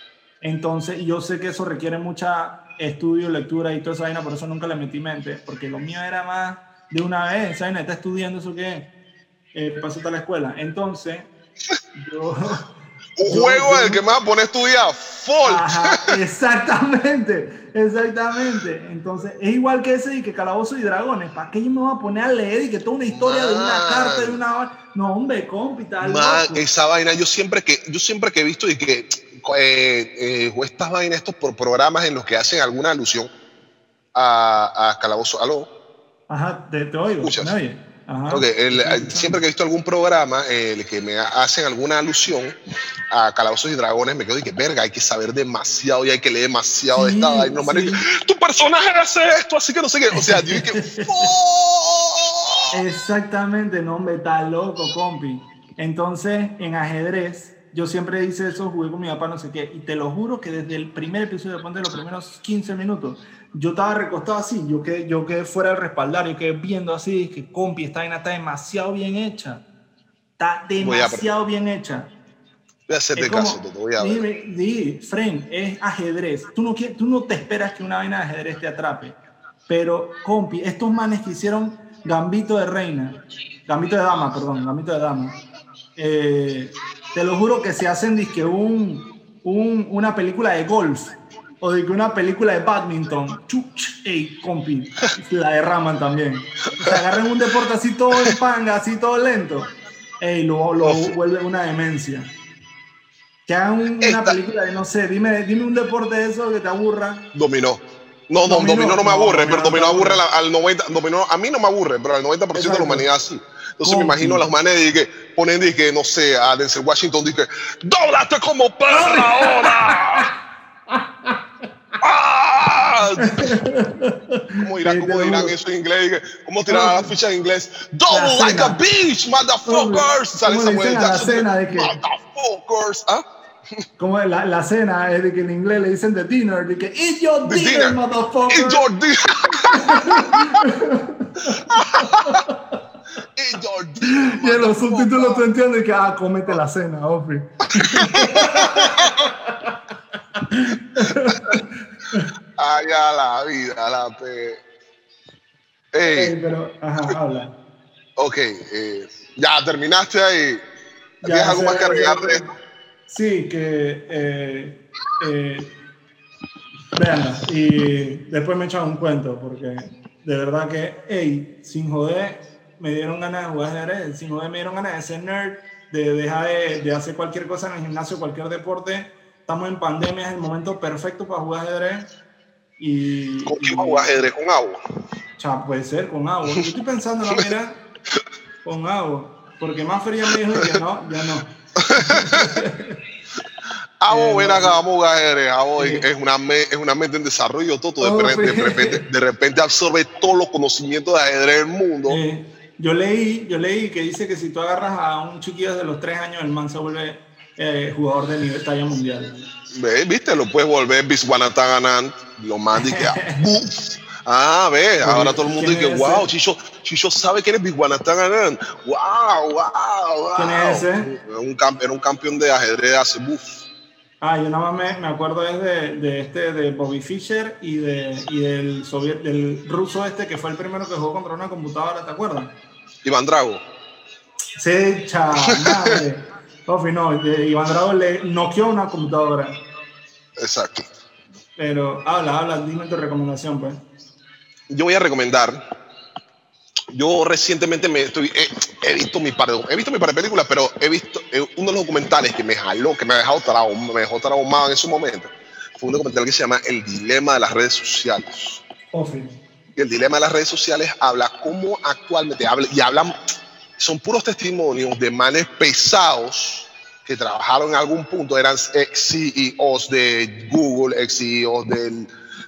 A: Entonces, yo sé que eso requiere mucha estudio, lectura y toda esa vaina, por eso nunca le metí mente, porque lo mío era más de una vez, ¿sabes? Está estudiando eso que eh, pasó a la escuela. Entonces, yo...
B: Un juego en el que me vas a poner a estudiar,
A: Folk. [LAUGHS] exactamente, exactamente. Entonces, es igual que ese y que Calabozo y Dragones. ¿Para qué yo me voy a poner a leer y que toda una historia de una carta, de una... No, hombre, compi, tal.
B: esa vaina, yo siempre que, yo siempre que he visto y que eh, eh, estas vainas, estos por programas en los que hacen alguna alusión a, a Calabozo, ¿aló?
A: Ajá, te, te oigo, ¿me oye?
B: siempre que he visto algún programa el que me hacen alguna alusión a Calabozos y Dragones, me quedo y que verga, hay que saber demasiado y hay que leer demasiado de esta vaina. tu personaje hace esto, así que no sé qué. O sea, yo que.
A: Exactamente, no, hombre, está loco, compi. Entonces, en ajedrez, yo siempre hice eso, jugué con mi papá, no sé qué, y te lo juro que desde el primer episodio, de los primeros 15 minutos, yo estaba recostado así, yo que yo quedé fuera del respaldar, yo quedé viendo así, que compi, esta vaina está demasiado bien hecha. Está demasiado bien hecha.
B: Voy a hacerte caso, te voy a ver.
A: Di, friend, es ajedrez. Tú no, tú no te esperas que una vaina de ajedrez te atrape. Pero, compi, estos manes que hicieron Gambito de Reina, Gambito de Dama, perdón, Gambito de Dama, eh, te lo juro que se hacen disque un, un, una película de golf o de que una película de badminton, chuch, ey, compi, la derraman también. Se agarran un deporte así todo en panga, así todo lento, ey, lo, lo vuelve una demencia. Que hagan una película de, no sé, dime, dime un deporte de eso que te aburra.
B: Dominó. No, no, dominó, no me aburre, pero dominó aburre al 90, dominó, a mí no me aburre, pero al 90% de la humanidad sí. Entonces me imagino a las manes y que ponen, que, no sé, a Denzel Washington, que, ¡dóblate como perra ahora! [LAUGHS] ¡Ah! ¿Cómo dirán, cómo dirán eso en inglés? ¿Cómo tirar la ficha en inglés? Double like a bitch, motherfuckers. Sale
A: Samuel Jackson. La cena de que,
B: motherfuckers. ¿Ah?
A: Como la, la cena es de que en inglés le dicen the dinner, de que eat your dinner, dinner, motherfucker.
B: Eat your dinner. [LAUGHS] [LAUGHS]
A: Y en los subtítulos tú entiendes que, ah, cómete la cena, Ofi.
B: Ay, a la vida, la pe.
A: Ey. pero, ajá, habla.
B: Ok, eh, ya terminaste ahí. ¿Tienes algo más que agregar de esto?
A: Sí, que. Eh, eh, y después me echan un cuento, porque de verdad que, hey, sin joder, me dieron ganas de jugar ajedrez, sin joder, me dieron ganas de ser nerd, de dejar de, de hacer cualquier cosa en el gimnasio, cualquier deporte estamos en pandemia, es el momento perfecto para jugar ajedrez. Y,
B: ¿Con quién jugar ajedrez? ¿Con agua?
A: Ya, puede ser, con agua. Yo estoy pensando, no, mira, [LAUGHS] con agua. Porque más fría me dijo que no, ya no. [LAUGHS]
B: Abo, eh, ven acá, vamos a jugar ajedrez. Abo, es, una, es una mente en desarrollo, todo. De, oh, repente, de, repente, de repente absorbe todos los conocimientos de ajedrez del mundo.
A: Eh, yo leí, yo leí que dice que si tú agarras a un chiquillo de los tres años, el man se vuelve eh, jugador de nivel talla mundial.
B: Viste, lo puedes volver Biswanataganan, lo más que [LAUGHS] Ah, ve, ahora todo el mundo dice, wow, Chicho, Chicho sabe quién es Biswanataganan. Wow, wow, wow.
A: ¿Quién es ese?
B: Era un, era un campeón de ajedrez hace buf.
A: Ah, yo nada más me, me acuerdo es de, de, este, de Bobby Fischer y, de, y del, soviet, del ruso este que fue el primero que jugó contra una computadora, ¿te acuerdas?
B: Iván Drago.
A: Sí, chaval. Sofi, no, Iván Drago le noqueó una computadora.
B: Exacto.
A: Pero habla, habla, dime tu recomendación, pues.
B: Yo voy a recomendar. Yo recientemente me estoy, he, visto mi par de, he visto mi par de películas, pero he visto eh, uno de los documentales que me jaló, que me ha dejado traumado, me dejó traumado en ese momento. Fue un documental que se llama El dilema de las redes sociales.
A: Sofi.
B: El dilema de las redes sociales habla cómo actualmente habla y hablan son puros testimonios de manes pesados que trabajaron en algún punto, eran ex CEOs de Google, ex CEOs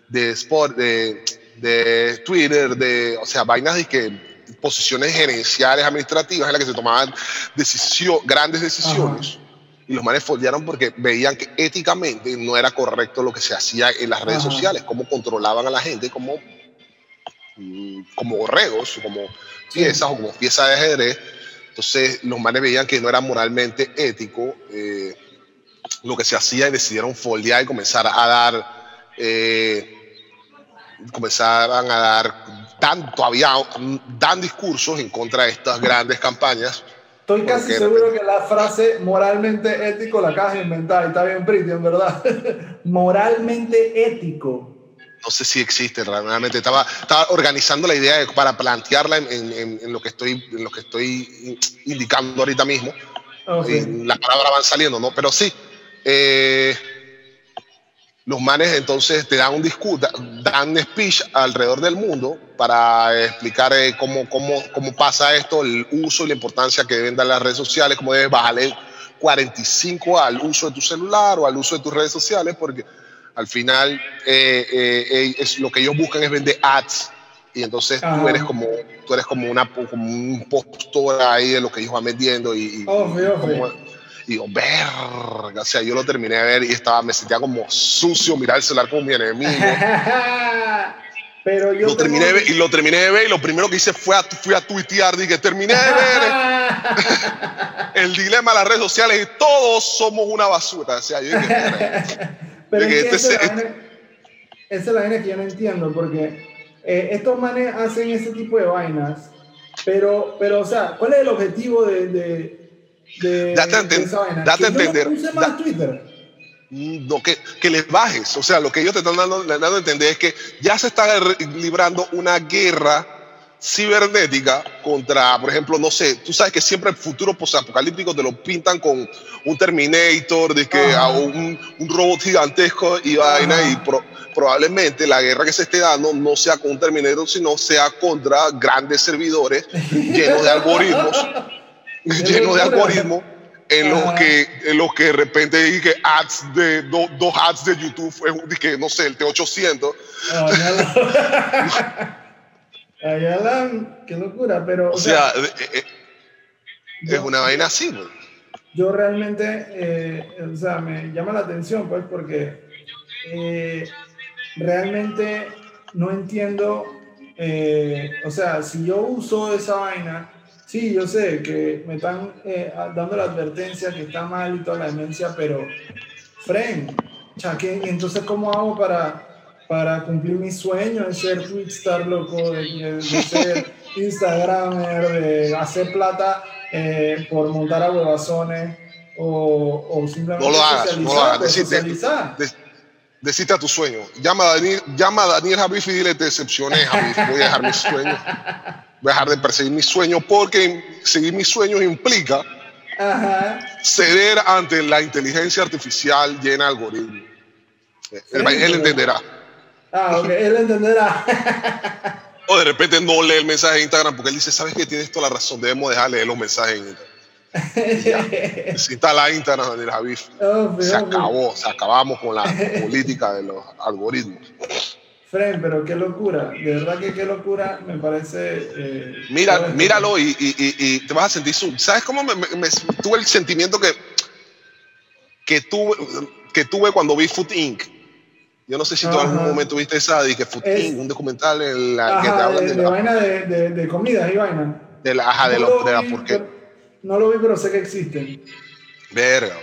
B: de, Sport, de, Twitter, de, o sea, vainas de que posiciones gerenciales, administrativas en las que se tomaban decisión, grandes decisiones. Y los manes foldearon porque veían que éticamente no era correcto lo que se hacía en las redes sociales, cómo controlaban a la gente, como, mm, como borregos, como piezas o como piezas de ajedrez. Entonces los manes veían que no era moralmente ético eh, lo que se hacía y decidieron foldear y comenzar a dar, eh, comenzaran a dar, tan, todavía dan discursos en contra de estas grandes campañas.
A: Estoy casi seguro que la frase moralmente ético la acabas de inventar y está bien pretty, en verdad. [LAUGHS] moralmente ético.
B: No sé si existe realmente. Estaba, estaba organizando la idea para plantearla en, en, lo que estoy, en lo que estoy indicando ahorita mismo. Y las palabras van saliendo, ¿no? Pero sí, eh, los manes entonces te dan un discurso, dan speech alrededor del mundo para explicar eh, cómo, cómo, cómo pasa esto, el uso y la importancia que deben dar las redes sociales, cómo debes bajarle 45 al uso de tu celular o al uso de tus redes sociales, porque al final eh, es, lo que ellos buscan es vender ads. Y entonces tú eres como tú eres como una como un postor ahí de lo que ellos van vendiendo y, y y digo, verga, o sea, yo lo terminé de ver y estaba, me sentía como sucio, mirar el celular como mi enemigo. [LAUGHS]
A: Pero yo
B: lo terminé de ver, y lo terminé de ver y lo primero que hice fue a, fui a tuitear, dije, terminé de ver [LAUGHS] el dilema de las redes sociales y todos somos una basura. O sea, yo dije, [LAUGHS]
A: Pero es que este esa, es la vaina que yo no entiendo, porque eh, estos manes hacen ese tipo de vainas, pero, pero, o sea, ¿cuál es el objetivo de
B: date a, entender. No, que, que les bajes. O sea, lo que ellos te están dando, dando a entender es que ya se está librando una guerra cibernética contra, por ejemplo, no sé, tú sabes que siempre el futuro posapocalíptico te lo pintan con un Terminator, de que a un, un, robot gigantesco y vaina, y probablemente la guerra que se esté dando no sea con un Terminator, sino sea contra grandes servidores [LAUGHS] llenos de algoritmos lleno [LAUGHS] de algoritmos en los que en los que de repente dije ads de dos ads de YouTube es que no sé el T800 [LAUGHS]
A: Ayala, qué locura pero
B: o, sea, eh, eh, es una vaina así
A: yo realmente eh, o sea me llama la atención pues porque realmente no entiendo o sea si yo uso esa vaina Sí, yo sé que me están dando la advertencia que está mal y toda la demencia, pero, Fren, entonces ¿cómo hago para, para cumplir mi sueño de ser Twitstar, loco, de, ser Instagramer, de hacer plata eh, por montar a huevazones o, o simplemente
B: no lo hagas, no lo hagas. Decite, a tu sueño. Llama a Daniel, llama a Daniel Javif y dile, te decepcioné, Javif, voy a dejar mi sueño [LAUGHS] voy a dejar de perseguir mis sueños porque seguir mis sueños implica ceder ante la inteligencia artificial llena de algoritmos. él, entenderá.
A: Ah, ok, él entenderá.
B: o de repente no lee el mensaje de Instagram porque él dice, ¿sabes que Tienes toda la razón, debemos dejar de leer los mensajes en Instagram. [LAUGHS] Se instala Instagram, Daniel Javif. se acabó, se acabamos con la política de los algoritmos.
A: Fren, pero qué locura, de verdad que qué locura, me parece... Eh,
B: Mira, míralo y, y, y, te vas a sentir... ¿Sabes cómo me, tuve el sentimiento que, que, tuve, que tuve cuando vi Food Inc.? Yo no sé si tú en algún momento viste esa, de que Inc., un documental en la
A: que te hablan de, de, la vaina de, de, de, comida y vaina.
B: De la, ajá, de, lo, de la porque...
A: No lo vi, pero sé que existen.
B: Verga,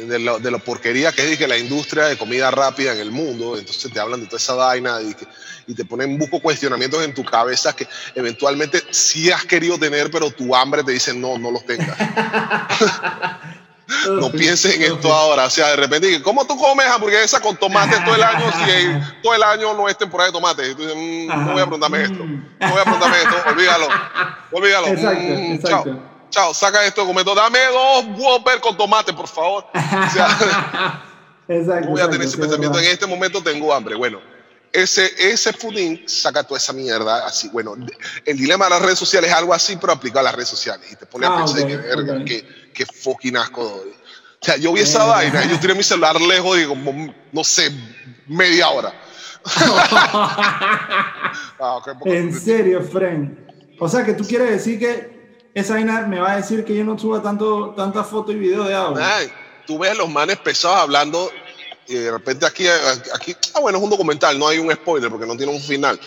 B: de lo, de porquería que es que la industria de comida rápida en el mundo, entonces te hablan de toda esa vaina y, que, y te ponen buco cuestionamientos en tu cabeza que eventualmente sí has querido tener, pero tu hambre te dice no, no los tengas. [LAUGHS] no pienses en esto ahora, o sea, de repente, ¿cómo tú comes hamburguesa con tomate todo el año si [LAUGHS] todo el año no es temporada de tomate? Entonces, mm, no voy a preguntarme esto, no voy a preguntarme esto, olvídalo, [LAUGHS] olvídalo.
A: Exacto, mm, exacto. Chao
B: chao, saca este documento, dame dos Whopper con tomate, por favor. [LAUGHS]
A: exacto,
B: voy a tener ese pensamiento, en este momento tengo hambre. Bueno, ese, ese fooding saca toda esa mierda así. Bueno, el dilema de las redes sociales es algo así, pero aplicado a las redes sociales. Y te pone a ah, pensar que, verga, que, fucking asco doy. O sea, yo vi esa vaina, yo tiré mi celular lejos y como, no sé, media hora. [LAUGHS]
A: Ah, en serio, Frank. O sea, que tú quieres decir que esa vaina me va a decir que yo no suba tanto, tanta foto y video de audio.
B: tú ves a los manes pesados hablando y de repente aquí, aquí, ah, bueno, es un documental, no hay un spoiler porque no tiene un final.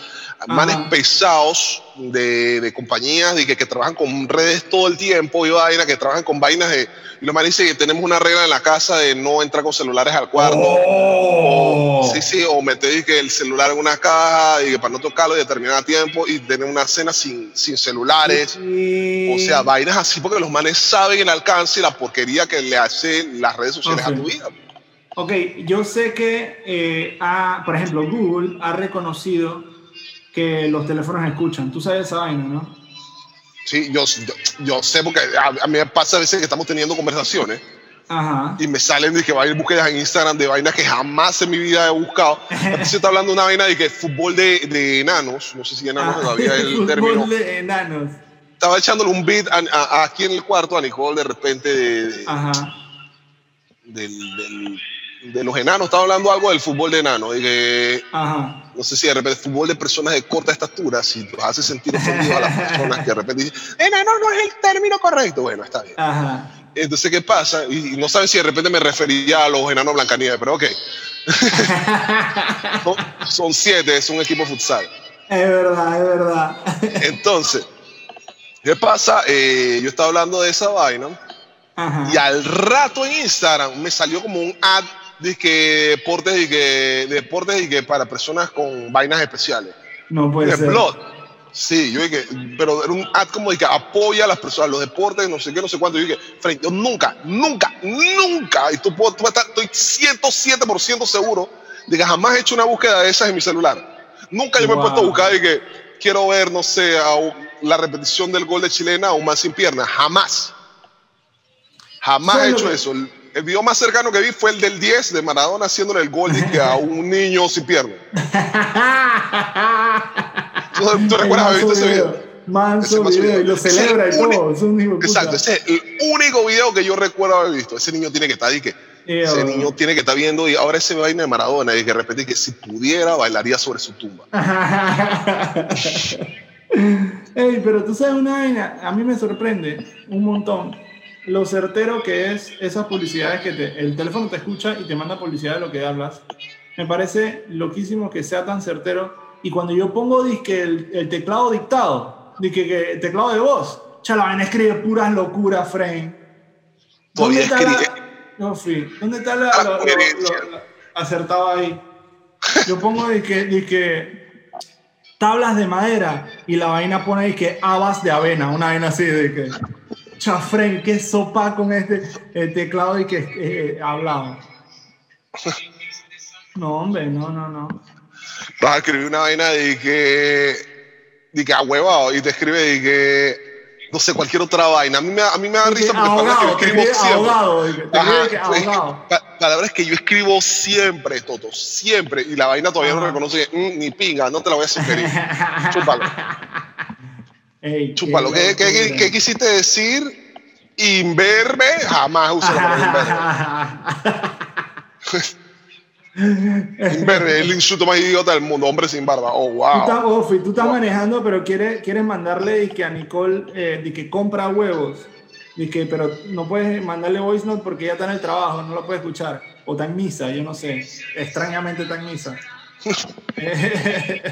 B: Manes pesados de, de compañías de que, que, trabajan con redes todo el tiempo y vaina, que trabajan con vainas de. Y los manes dicen que tenemos una regla en la casa de no entrar con celulares al cuarto.
A: Oh.
B: O, sí, sí, o meter que el celular en una caja y que para no tocarlo y determinado tiempo y tener una cena sin, sin celulares.
A: Sí.
B: O sea, vainas así porque los manes saben el alcance y la porquería que le hacen las redes sociales a tu vida.
A: Ok, yo sé que, eh, ha- por ejemplo, Google ha reconocido que los teléfonos escuchan. Tú sabes esa vaina, ¿no?
B: Sí, yo, yo, yo sé porque a, a mí me pasa a veces que estamos teniendo conversaciones
A: Ajá.
B: y me salen de que va a ir búsquedas en Instagram de vainas que jamás en mi vida he buscado. Aquí se está hablando de una vaina de que fútbol de, de enanos, no sé si enanos
A: Ah,
B: todavía es el [LAUGHS]
A: fútbol
B: término.
A: de enanos.
B: Estaba echándole un beat a- a- aquí en el cuarto a Nicole de repente de, de-
A: Ajá.
B: del- del- de los enanos. Estaba hablando algo del fútbol de enanos, de que
A: Ajá.
B: no sé si de repente fútbol de personas de corta estatura, si los hace sentir ofendidos a las personas que de repente dicen, enano no es el término correcto. Bueno, está bien.
A: Ajá.
B: Entonces, ¿qué pasa? Y, y no saben si de repente me refería a los enanos Blancanieves, pero ok. [LAUGHS] Son, son siete, es un equipo futsal.
A: Es verdad, es verdad.
B: Entonces, ¿qué pasa? Eh, yo estaba hablando de esa vaina
A: Ajá.
B: y al rato en Instagram me salió como un ad de que deportes y que deportes y que para personas con vainas especiales.
A: No puede
B: de
A: ser.
B: Blood. Sí, yo dije, pero era un ad como de que apoya a las personas, los deportes, no sé qué, no sé cuánto. Yo dije, Frank, yo nunca, nunca, nunca, y tú, puedo- tú estás- estoy 107% seguro de que jamás he hecho una búsqueda de esas en mi celular. Nunca yo me he puesto a buscar y que quiero ver, no sé, a la repetición del gol de chilena un man sin piernas. Jamás. Jamás
A: ¿Sabes
B: he hecho
A: que-
B: eso. El, video más cercano que vi fue el del 10 de Maradona haciéndole el gol de que a un niño sin piernas. [LAUGHS] ¿Tú, tú recuerdas haber visto ese video?
A: Manso video. Y lo celebra y todo. Es un hijo de puta.
B: Exacto, ese es el único video que yo recuerdo haber visto. Ese niño tiene que estar ahí, que ese niño tiene que estar viendo y ahora ese vaina de Maradona y que de repente que si pudiera bailaría sobre su tumba. [LAUGHS]
A: Ey, pero tú sabes una vaina, a mí me sorprende un montón lo certero que es esas publicidades que te, el teléfono te escucha y te manda publicidad de lo que hablas. Me parece loquísimo que sea tan certero. Y cuando yo pongo disque el, el teclado dictado, disque que el teclado de voz, la vaina escribe puras locuras, frame.
B: Todavía
A: está la-. No, sí. ¿Dónde está la,
B: La
A: acertado ahí? Yo pongo de que, de que tablas de madera y la vaina pone ahí que habas de avena, una vaina así de que chafren, qué sopa con este el teclado y que eh, hablado. No, hombre, no, no, no.
B: Vas a escribir una vaina de que, de que ahuevado y te escribe de que, no sé, cualquier otra vaina. A mí me, a mí me da risa porque palabras que yo escribo siempre.
A: ahogado,
B: palabras que yo escribo siempre, Toto, siempre. Y la vaina todavía no
A: Ajá.
B: reconoce mm, ni pinga, no te la voy a sugerir. [LAUGHS] Chúpalo.
A: Ey,
B: Chúpalo. ¿Qué, qué, qué-
A: locura.
B: qué quisiste decir? Inverbe, jamás uso inverbe. [LAUGHS] Inverbe, el insulto más idiota del mundo, hombre sin barba. Oh,
A: Tú estás,
B: wow.
A: Ofi, tú estás
B: Wow.
A: manejando, pero quieres, quieres mandarle y que a Nicole eh, de que compra huevos. De que, pero no puedes mandarle voice note porque ella está en el trabajo, no lo puede escuchar. O está en misa, yo no sé. Extrañamente está en misa. [LAUGHS]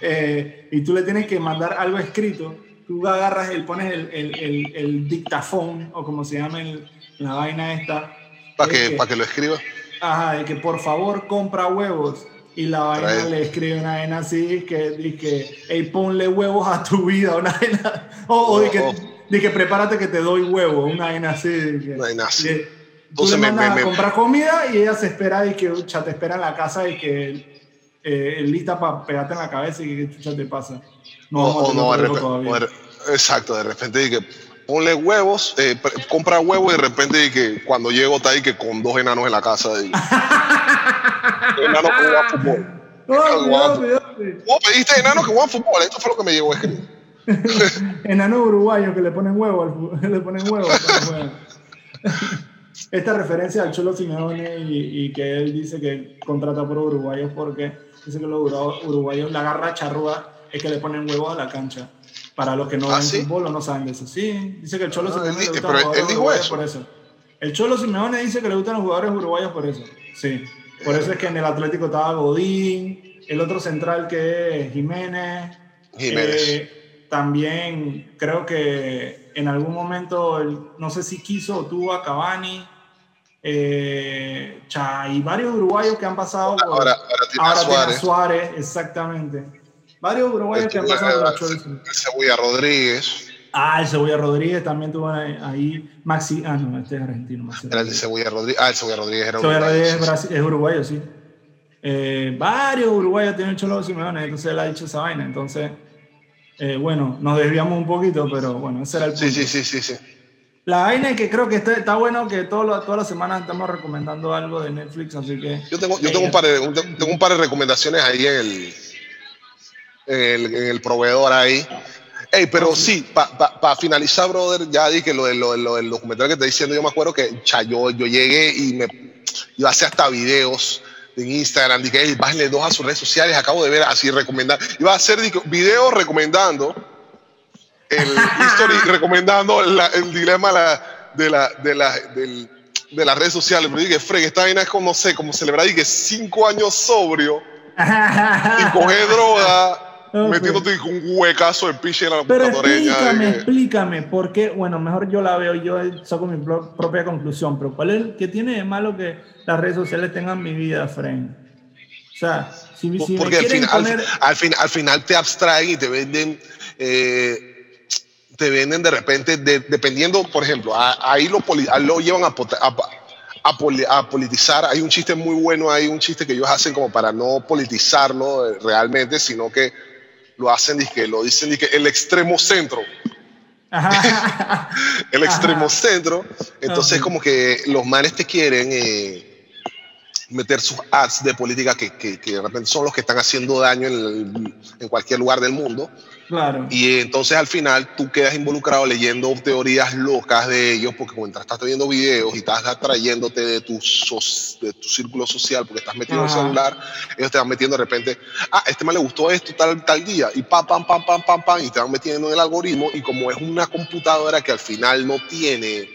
A: Eh, y tú le tienes que mandar algo escrito. Tú agarras y pones el, el, el, el dictafón, o como se llama el- la vaina esta.
B: Para
A: Es
B: que, pa' que lo escriba.
A: Ajá, de que por favor compra huevos. Y la vaina
B: Trae.
A: le escribe una vaina así, que dice, hey, ponle huevos a tu vida, una vaina. [LAUGHS] O, o de, que,
B: Oh.
A: de que prepárate que te doy huevos, una vaina así. que-
B: Una vaina así.
A: de- tú
B: Entonces
A: le
B: me-
A: mandas
B: me-
A: a comprar comida y ella se espera y que chucha, te espera en la casa y que eh, lista para pegarte en la cabeza y que chucha te pasa. No,
B: O-
A: vamos a
B: o
A: tener
B: no, de repente,
A: todavía.
B: o de- exacto, de repente di que ponle huevos, eh, compra huevos y de repente di que cuando llego está ahí que con dos enanos en la casa. [LAUGHS] Enanos que juegan fútbol.
A: Dios.
B: Vos pediste enanos que juegan fútbol, esto fue lo que me llegó a escribir. [LAUGHS]
A: Enanos uruguayos que le ponen huevo, al [LAUGHS] le ponen huevo. Esta referencia al Cholo Simeone y, y que él dice que contrata por uruguayos porque dice que los uru- uruguayos la garra charrúa es que le ponen huevos a la cancha. Para los que no
B: ¿Ah,
A: ven
B: sí?
A: fútbol o no saben de eso. Sí, dice que el Cholo
B: Ah,
A: Simeone
B: él
A: le gustan
B: pero él dijo eso.
A: por eso. El Cholo Simeone dice que le gustan los jugadores uruguayos por eso. Sí. Por eso es que en el Atlético estaba Godín, el otro central que es Jiménez.
B: Jiménez.
A: Eh, también creo que en algún momento, no sé si quiso o tuvo a Cavani. Eh, cha, y varios uruguayos que han pasado por,
B: Ahora, ahora tiene
A: ahora tiene
B: Suárez.
A: Exactamente. Varios uruguayos que han
B: Este,
A: pasado por
B: eh, el Cebolla Rodríguez.
A: Ah, el Cebolla Rodríguez también tuvo ahí, Maxi. Ah, no, este es argentino. Maxi
B: Era el. Cebolla Rodríguez. Ah, el Cebolla Rodríguez era
A: Cebolla Rodríguez es,
B: sí.
A: brasi- es uruguayo, sí. Eh, varios uruguayos tienen Cholo Simeone, entonces él ha dicho esa vaina. Entonces, eh, bueno, nos desviamos un poquito, pero bueno, ese era el punto.
B: Sí, sí, sí, sí, sí.
A: La vaina es que creo que está, está bueno que todo lo- todas las semanas estamos recomendando algo de Netflix, así que.
B: Yo tengo, yo tengo, un par de, un- tengo un par de recomendaciones ahí en el, en el, en el proveedor ahí. Ey, pero sí, para finalizar, brother, ya dije lo, de- lo, de- lo del documental que te estoy diciendo. Yo me acuerdo que cha, yo, yo llegué y me iba a hacer hasta videos en Instagram. Dije, hey, bájenle dos a sus redes sociales. Acabo de ver así recomendar. Iba a hacer dije, videos recomendando el history, [LAUGHS] recomendando la- el dilema la- de, la, de, la, del- de las redes sociales. Pero dije, Fred, esta vaina es como, no sé, como celebrar dije, cinco años sobrio y [LAUGHS] coger droga.
A: Ok.
B: Metiéndote con un huecazo de piche en la
A: Pero explícame,
B: dije,
A: explícame, por qué, bueno, mejor yo la veo, yo saco mi pro- propia conclusión, pero ¿cuál es que tiene de malo que las redes sociales tengan mi vida, Fren? O sea, si, si me
B: porque al,
A: quieren
B: fin- al,
A: poner...
B: al fin- al final te abstraen y te venden, eh, te venden de repente, de- dependiendo, por ejemplo, a- ahí lo, lo llevan a, a, a poli- a politizar. Hay un chiste muy bueno, hay un chiste que ellos hacen como para no politizarlo eh, realmente, sino que lo hacen, dizque, lo dicen, dizque, el extremo centro.
A: Ajá. [LAUGHS]
B: el extremo
A: Ajá.
B: centro. Entonces,
A: Ajá.
B: como que los manes te quieren eh, meter sus ads de política que, que- que de repente son los que están haciendo daño en, el- en cualquier lugar del mundo.
A: Claro.
B: Y entonces al final tú quedas involucrado leyendo teorías locas de ellos, porque mientras estás viendo videos y estás atrayéndote de tu, so- de tu círculo social, porque estás metido en el
A: Ajá.
B: celular, ellos te van metiendo de repente, ah, este me le gustó esto tal, tal día, y pam, pam, pam, pam, pam, pam, y te van metiendo en el algoritmo, y como es una computadora que al final no tiene,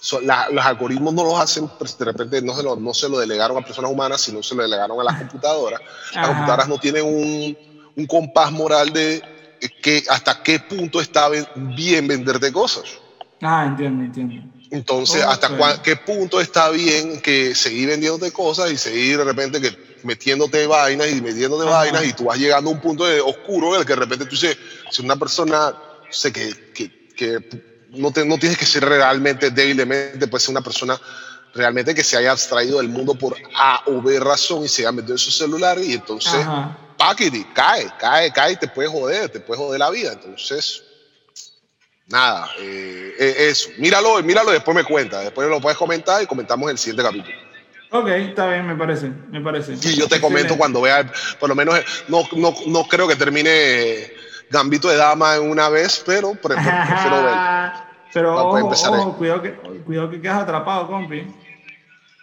B: so- la- los algoritmos no los hacen, pues, de repente no se, lo, no se lo delegaron a personas humanas, sino se lo delegaron a las computadoras. Las
A: Ajá.
B: computadoras no tienen un, un compás moral de que hasta qué punto está bien venderte cosas.
A: Ah, entiendo, entiendo.
B: Entonces, hasta qué punto está bien que seguir vendiéndote cosas y seguir de repente que metiéndote vainas y metiéndote
A: Ajá.
B: vainas y tú vas llegando a un punto de oscuro en el que de repente tú dices, si una persona, sé, que, que, que no, te, no tienes que ser realmente débilmente, puede ser una persona realmente que se haya abstraído del mundo por A o B razón y se haya metido en su celular y entonces
A: Ajá.
B: Paquete, cae, cae, cae y te puede joder, te puede joder la vida. Entonces, nada, eh, eh, eso. Míralo, míralo y después me cuenta. Después lo puedes comentar y comentamos el siguiente capítulo.
A: Ok, está bien, me parece, me parece.
B: Y yo te comento
A: Excelente.
B: cuando vea, por lo menos, no, no, no creo que termine Gambito de Dama en una vez, pero pre- pre- [LAUGHS] prefiero ver.
A: Pero ojo, ojo, cuidado que, cuidado que quedas atrapado, compi.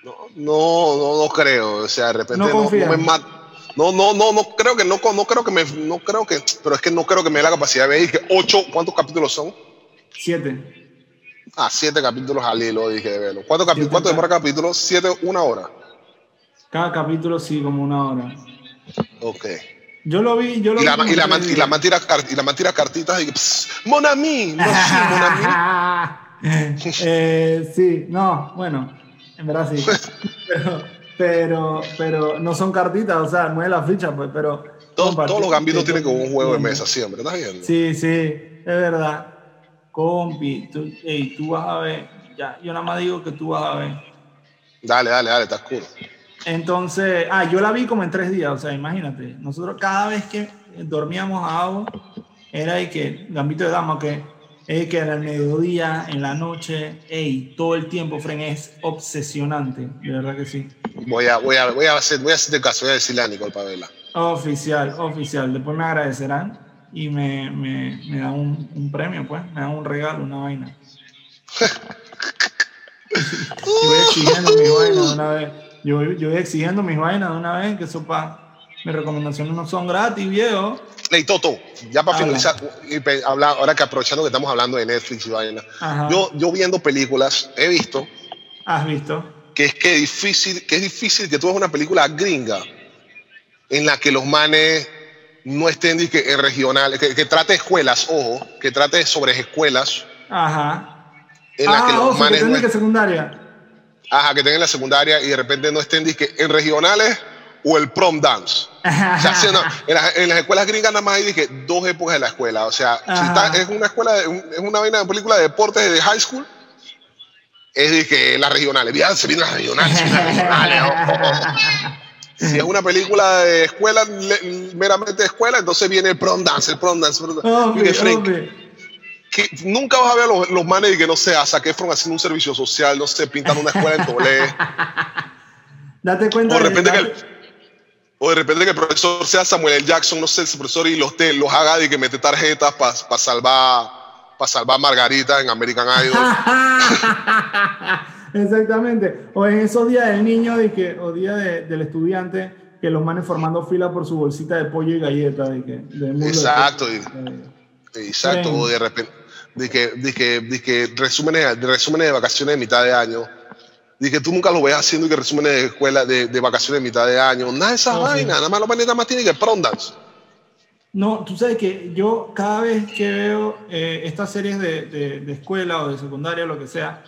B: No, no, no, no creo. O sea, de repente
A: No
B: no, me mat- No, no, no, no creo que no, no creo que me, no creo que, pero es que no creo que me dé la capacidad de ver que ocho, ¿cuántos capítulos son?
A: Siete.
B: Ah, siete capítulos al hilo, dije de verlo. ¿Cuánto,
A: Siete,
B: ¿Cuánto demora capítulo? Siete, una hora.
A: Cada capítulo sí, como una hora.
B: Ok.
A: Yo lo vi, yo lo
B: Y la,
A: vi.
B: y la, man- y la
A: días.
B: man tira, car- y la man tira cartitas y pss, Mon ami, no, sí, mon ami. [LAUGHS]
A: Eh, sí, no, bueno, en verdad sí. [LAUGHS] Pero, pero, pero no son cartitas, o sea, no es la ficha, pues, pero.
B: Todos,
A: compa,
B: todos los gambitos tienen como un juego de mesa siempre, ¿estás viendo?
A: Sí, sí, es verdad. Compi, tú, ey, tú vas a ver. Ya, yo nada más digo que tú vas a ver.
B: Dale, dale, dale, está oscuro.
A: Entonces, ah, yo la vi como en tres días, o sea, imagínate. Nosotros cada vez que dormíamos a agua, era de que, Gambito de Dama, que es que en el mediodía, en la noche, ey, todo el tiempo, Fren, es obsesionante, de verdad que sí.
B: Voy a, voy a, voy a hacer, voy a hacerte caso, voy a decirle a Nicole para verla.
A: Oficial, oficial. Después me agradecerán y me, me, me dan un, un premio, pues, me dan un regalo, una vaina. [LAUGHS] yo voy exigiendo mis vainas de una vez. Yo, voy- yo voy exigiendo mis vainas de una vez, que eso pa. Mis recomendaciones no son gratis, viejo.
B: Ley Toto, ya para
A: Habla.
B: finalizar, y ahora que aprovechando que estamos hablando de Netflix y vaina,
A: Ajá.
B: yo, yo viendo películas he visto
A: ¿Has visto?
B: Que es que, difícil, que es difícil que tú veas una película gringa en la que los manes no estén que, en regionales, que, que, trate escuelas, ojo, que trate sobre escuelas.
A: Ajá.
B: En la
A: ah,
B: que los
A: ojo, que
B: manes.
A: tengan
B: no
A: que secundaria.
B: Ajá, que tengan la secundaria y de repente no estén que en regionales o el prom dance. O sea, sí, no, en, las, en, las, escuelas gringas nada más hay dije, dos épocas de la escuela. O sea, si está, es una escuela, de, es una vaina de película de deportes de high school, es de que las regionales. Ya se vienen las regionales. Se vienen las regionales oh, oh. Si es una película de escuela, meramente de escuela, entonces viene el prom dance, el prom dance. Prom dance. Frank, que nunca vas a ver a los, los manes y que no sé, a Zac Efron haciendo un servicio social, no sé, pintando una escuela en Tolé. [LAUGHS]
A: Date cuenta.
B: O de repente que el, o de repente que el profesor sea Samuel L. Jackson, no sé, el profesor y los, te, los haga de que mete tarjetas para pa salvar para salvar Margarita en American Idol. [LAUGHS]
A: Exactamente. O en esos días del niño de que, o día de, del estudiante, que los manes formando fila por su bolsita de pollo y galleta. De que, de
B: exacto.
A: De
B: y, exacto. O de repente, de que, de que, de que resúmenes, de resúmenes de vacaciones de mitad de año. De que tú nunca lo ves haciendo y que resúmenes de escuela de, de vacaciones de mitad de año. Nada de esa
A: No,
B: vaina.
A: sí.
B: Nada más los manes nada más tienen que prom dance.
A: No, tú sabes que yo cada vez que veo eh, estas series de, de, de, escuela o de secundaria o lo que sea,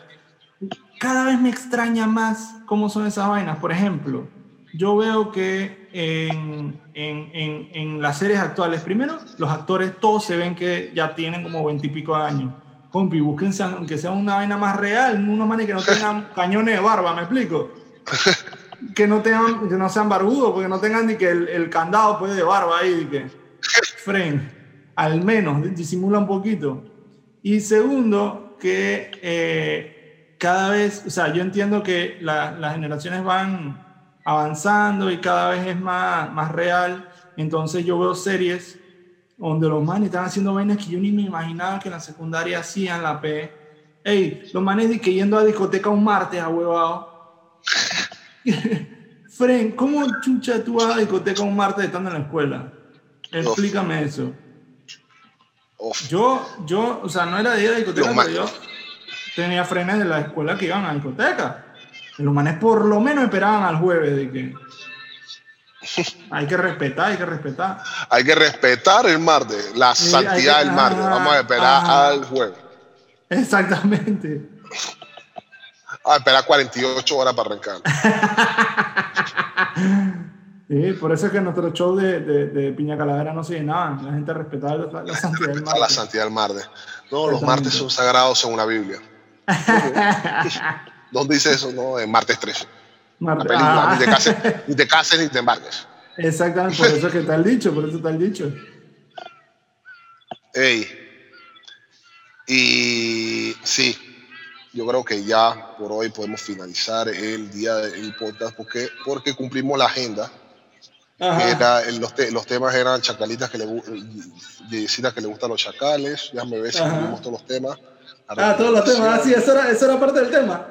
A: cada vez me extraña más cómo son esas vainas. Por ejemplo, yo veo que en, en, en, en las series actuales, primero, los actores todos se ven que ya tienen como veintipico años. Compi, búsquense aunque sea una vaina más real, unos manes que no tengan [LAUGHS] cañones de barba, ¿me explico? Que no, tengan, que no sean barbudos, porque no tengan ni que el, el candado pues, de barba ahí, que [LAUGHS] frame, al menos disimula un poquito. Y segundo, que eh, cada vez, o sea, yo entiendo que la, las generaciones van avanzando y cada vez es más, más real. Entonces yo veo series donde los manes están haciendo vainas que yo ni me imaginaba que en la secundaria hacían la P. Ey, los manes que yendo a discoteca un martes a huevado. [LAUGHS] Fren, ¿cómo chucha tú a discoteca un martes estando en la escuela? Explícame eso.
B: Uf.
A: Yo, yo, o sea, no era de ir a discoteca, pero yo tenía frenes de la escuela que iban a discoteca. Y los manes por lo menos esperaban al jueves de que [LAUGHS] hay que respetar, hay que respetar.
B: Hay que respetar el martes, la
A: Sí,
B: santidad
A: que-
B: del martes. Vamos a esperar al jueves.
A: Exactamente.
B: A esperar 48 horas para arrancar. [LAUGHS]
A: Sí, por eso es que nuestro show de, de, de Piña Calavera no se llenaban. La gente respetaba la, la santidad del
B: Respetar la
A: martes.
B: santidad del martes. No, los martes son sagrados según la Biblia. [LAUGHS] ¿Dónde dice eso? No, en martes 13. La
A: Martes.
B: película.
A: Ah,
B: Ni, te cases, [LAUGHS] ni te cases ni te embarques.
A: Exactamente, por eso es que está el dicho, por eso está el dicho.
B: Ey. Y sí, yo creo que ya por hoy podemos finalizar el día del podcast porque, porque cumplimos la agenda. Era, el- los, te- los temas eran chacalitas que le gu- yeyecitas que le gustan los chacales. Déjame ver si todos los temas.
A: Ah, todos los temas. Ah, sí, eso era, eso era parte del tema.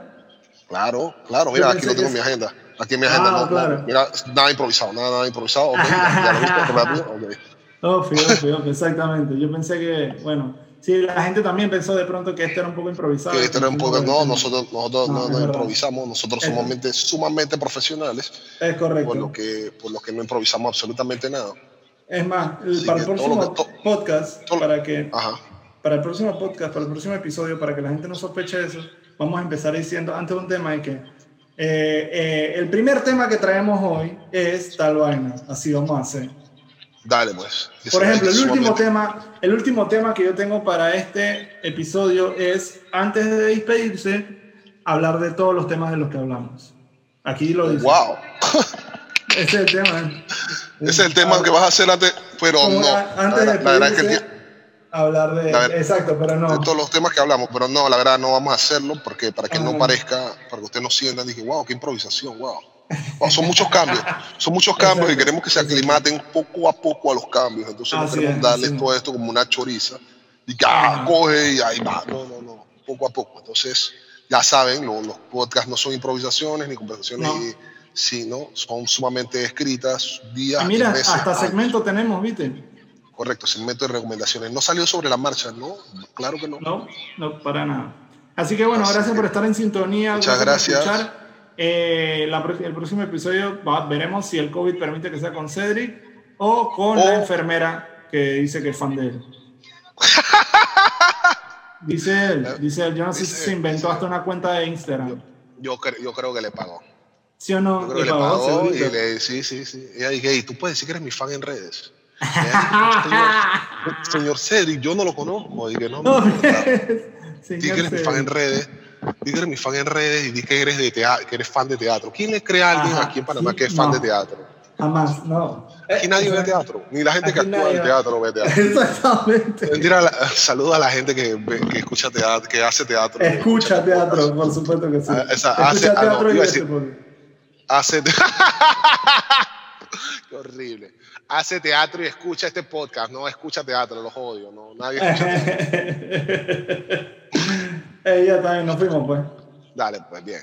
B: Claro, claro, mira, aquí lo tengo en mi agenda. Aquí en mi
A: Ah,
B: agenda, no, no,
A: claro.
B: mira, nada improvisado, nada, nada improvisado. ok, ya, ya lo viste, [LAUGHS] rápido, ok.
A: Fío, fío, exactamente. Yo pensé que, bueno, sí, la gente también pensó de pronto que esto era un poco improvisado.
B: Que esto era un poco, no, nosotros, nosotros
A: No,
B: no, no improvisamos, nosotros somos mente- sumamente profesionales,
A: Es correcto.
B: por lo, que, por lo que no improvisamos absolutamente nada.
A: Es más,
B: Así
A: para el próximo
B: que-
A: podcast,
B: todo-
A: para que
B: Ajá,
A: para el próximo podcast, para el próximo episodio, para que la gente no sospeche eso, vamos a empezar diciendo antes de un tema de que eh, eh, el primer tema que traemos hoy es tal vaina. Así vamos a hacer.
B: Dale pues.
A: Por ejemplo, el último tema, el último tema que yo tengo para este episodio es antes de despedirse, hablar de todos los temas de los que hablamos. Aquí lo dice.
B: Wow,
A: Ese es el tema. [LAUGHS]
B: ese es el tema que vas a hacer antes, pero no.
A: a-
B: La,
A: antes de
B: la verdad que
A: despedirse, hablar de, exacto, pero no.
B: de todos los temas que hablamos, pero no, la verdad no vamos a hacerlo porque para que no
A: Ajá.
B: parezca, para que usted no sienta, dije, wow, qué improvisación, wow. Son muchos cambios, son muchos cambios y
A: Exacto,
B: queremos que se aclimaten poco a poco a los cambios, entonces no
A: Así
B: queremos
A: es, es.
B: todo esto como una choriza y que ah, coge y ahí va, no, no, no, poco a poco. Entonces, ya saben, lo- los podcasts no son improvisaciones ni conversaciones,
A: No.
B: y- sino son sumamente escritas, días
A: Y mira,
B: y meses.
A: hasta
B: antes.
A: segmento tenemos, ¿viste?
B: Correcto, segmento de recomendaciones. No salió sobre la marcha, ¿no? Claro que no.
A: No, no, para nada. Así que bueno,
B: Así
A: gracias
B: que-
A: por estar en sintonía.
B: Muchas gracias.
A: Eh, la el próximo episodio va- veremos si el COVID permite que sea con Cedric o con la enfermera que dice que es fan de él. [LAUGHS] Dice él, dice él, yo no sé si se inventó hasta una cuenta de Instagram.
B: Yo, yo creo que le pagó.
A: ¿Sí o no?
B: Yo creo que le
A: pagó,
B: pagó y le sí, sí, sí. Ella dije, "Ey, tú puedes decir que eres mi fan en redes. Ella [LAUGHS] señor, señor Cedric, yo no lo conozco. Dije, no, no,
A: No,
B: no, claro.
A: señor
B: Di que eres mi fan en redes. Di que eres mi fan en redes y di que eres, de teatro, que eres fan de teatro. ¿Quién le cree a alguien
A: Ajá,
B: aquí en Panamá
A: sí,
B: que es fan
A: no.
B: de teatro?
A: Jamás, no.
B: Aquí nadie
A: Eh,
B: ve teatro. Ni la gente que actúa
A: nadie
B: en teatro ve teatro.
A: Exactamente.
B: Mentira, la- saluda a la gente que, escucha teatro, que hace teatro.
A: Escucha teatro, por supuesto que sí.
B: Ah, esa-
A: Escucha
B: hace- ah, no,
A: teatro y
B: a decir-. Hace te- [LAUGHS] Qué horrible. Hace teatro y escucha este podcast. No escucha teatro, los odio. No, nadie escucha teatro. [LAUGHS]
A: Ella también nos fuimos, pues.
B: Dale, pues bien.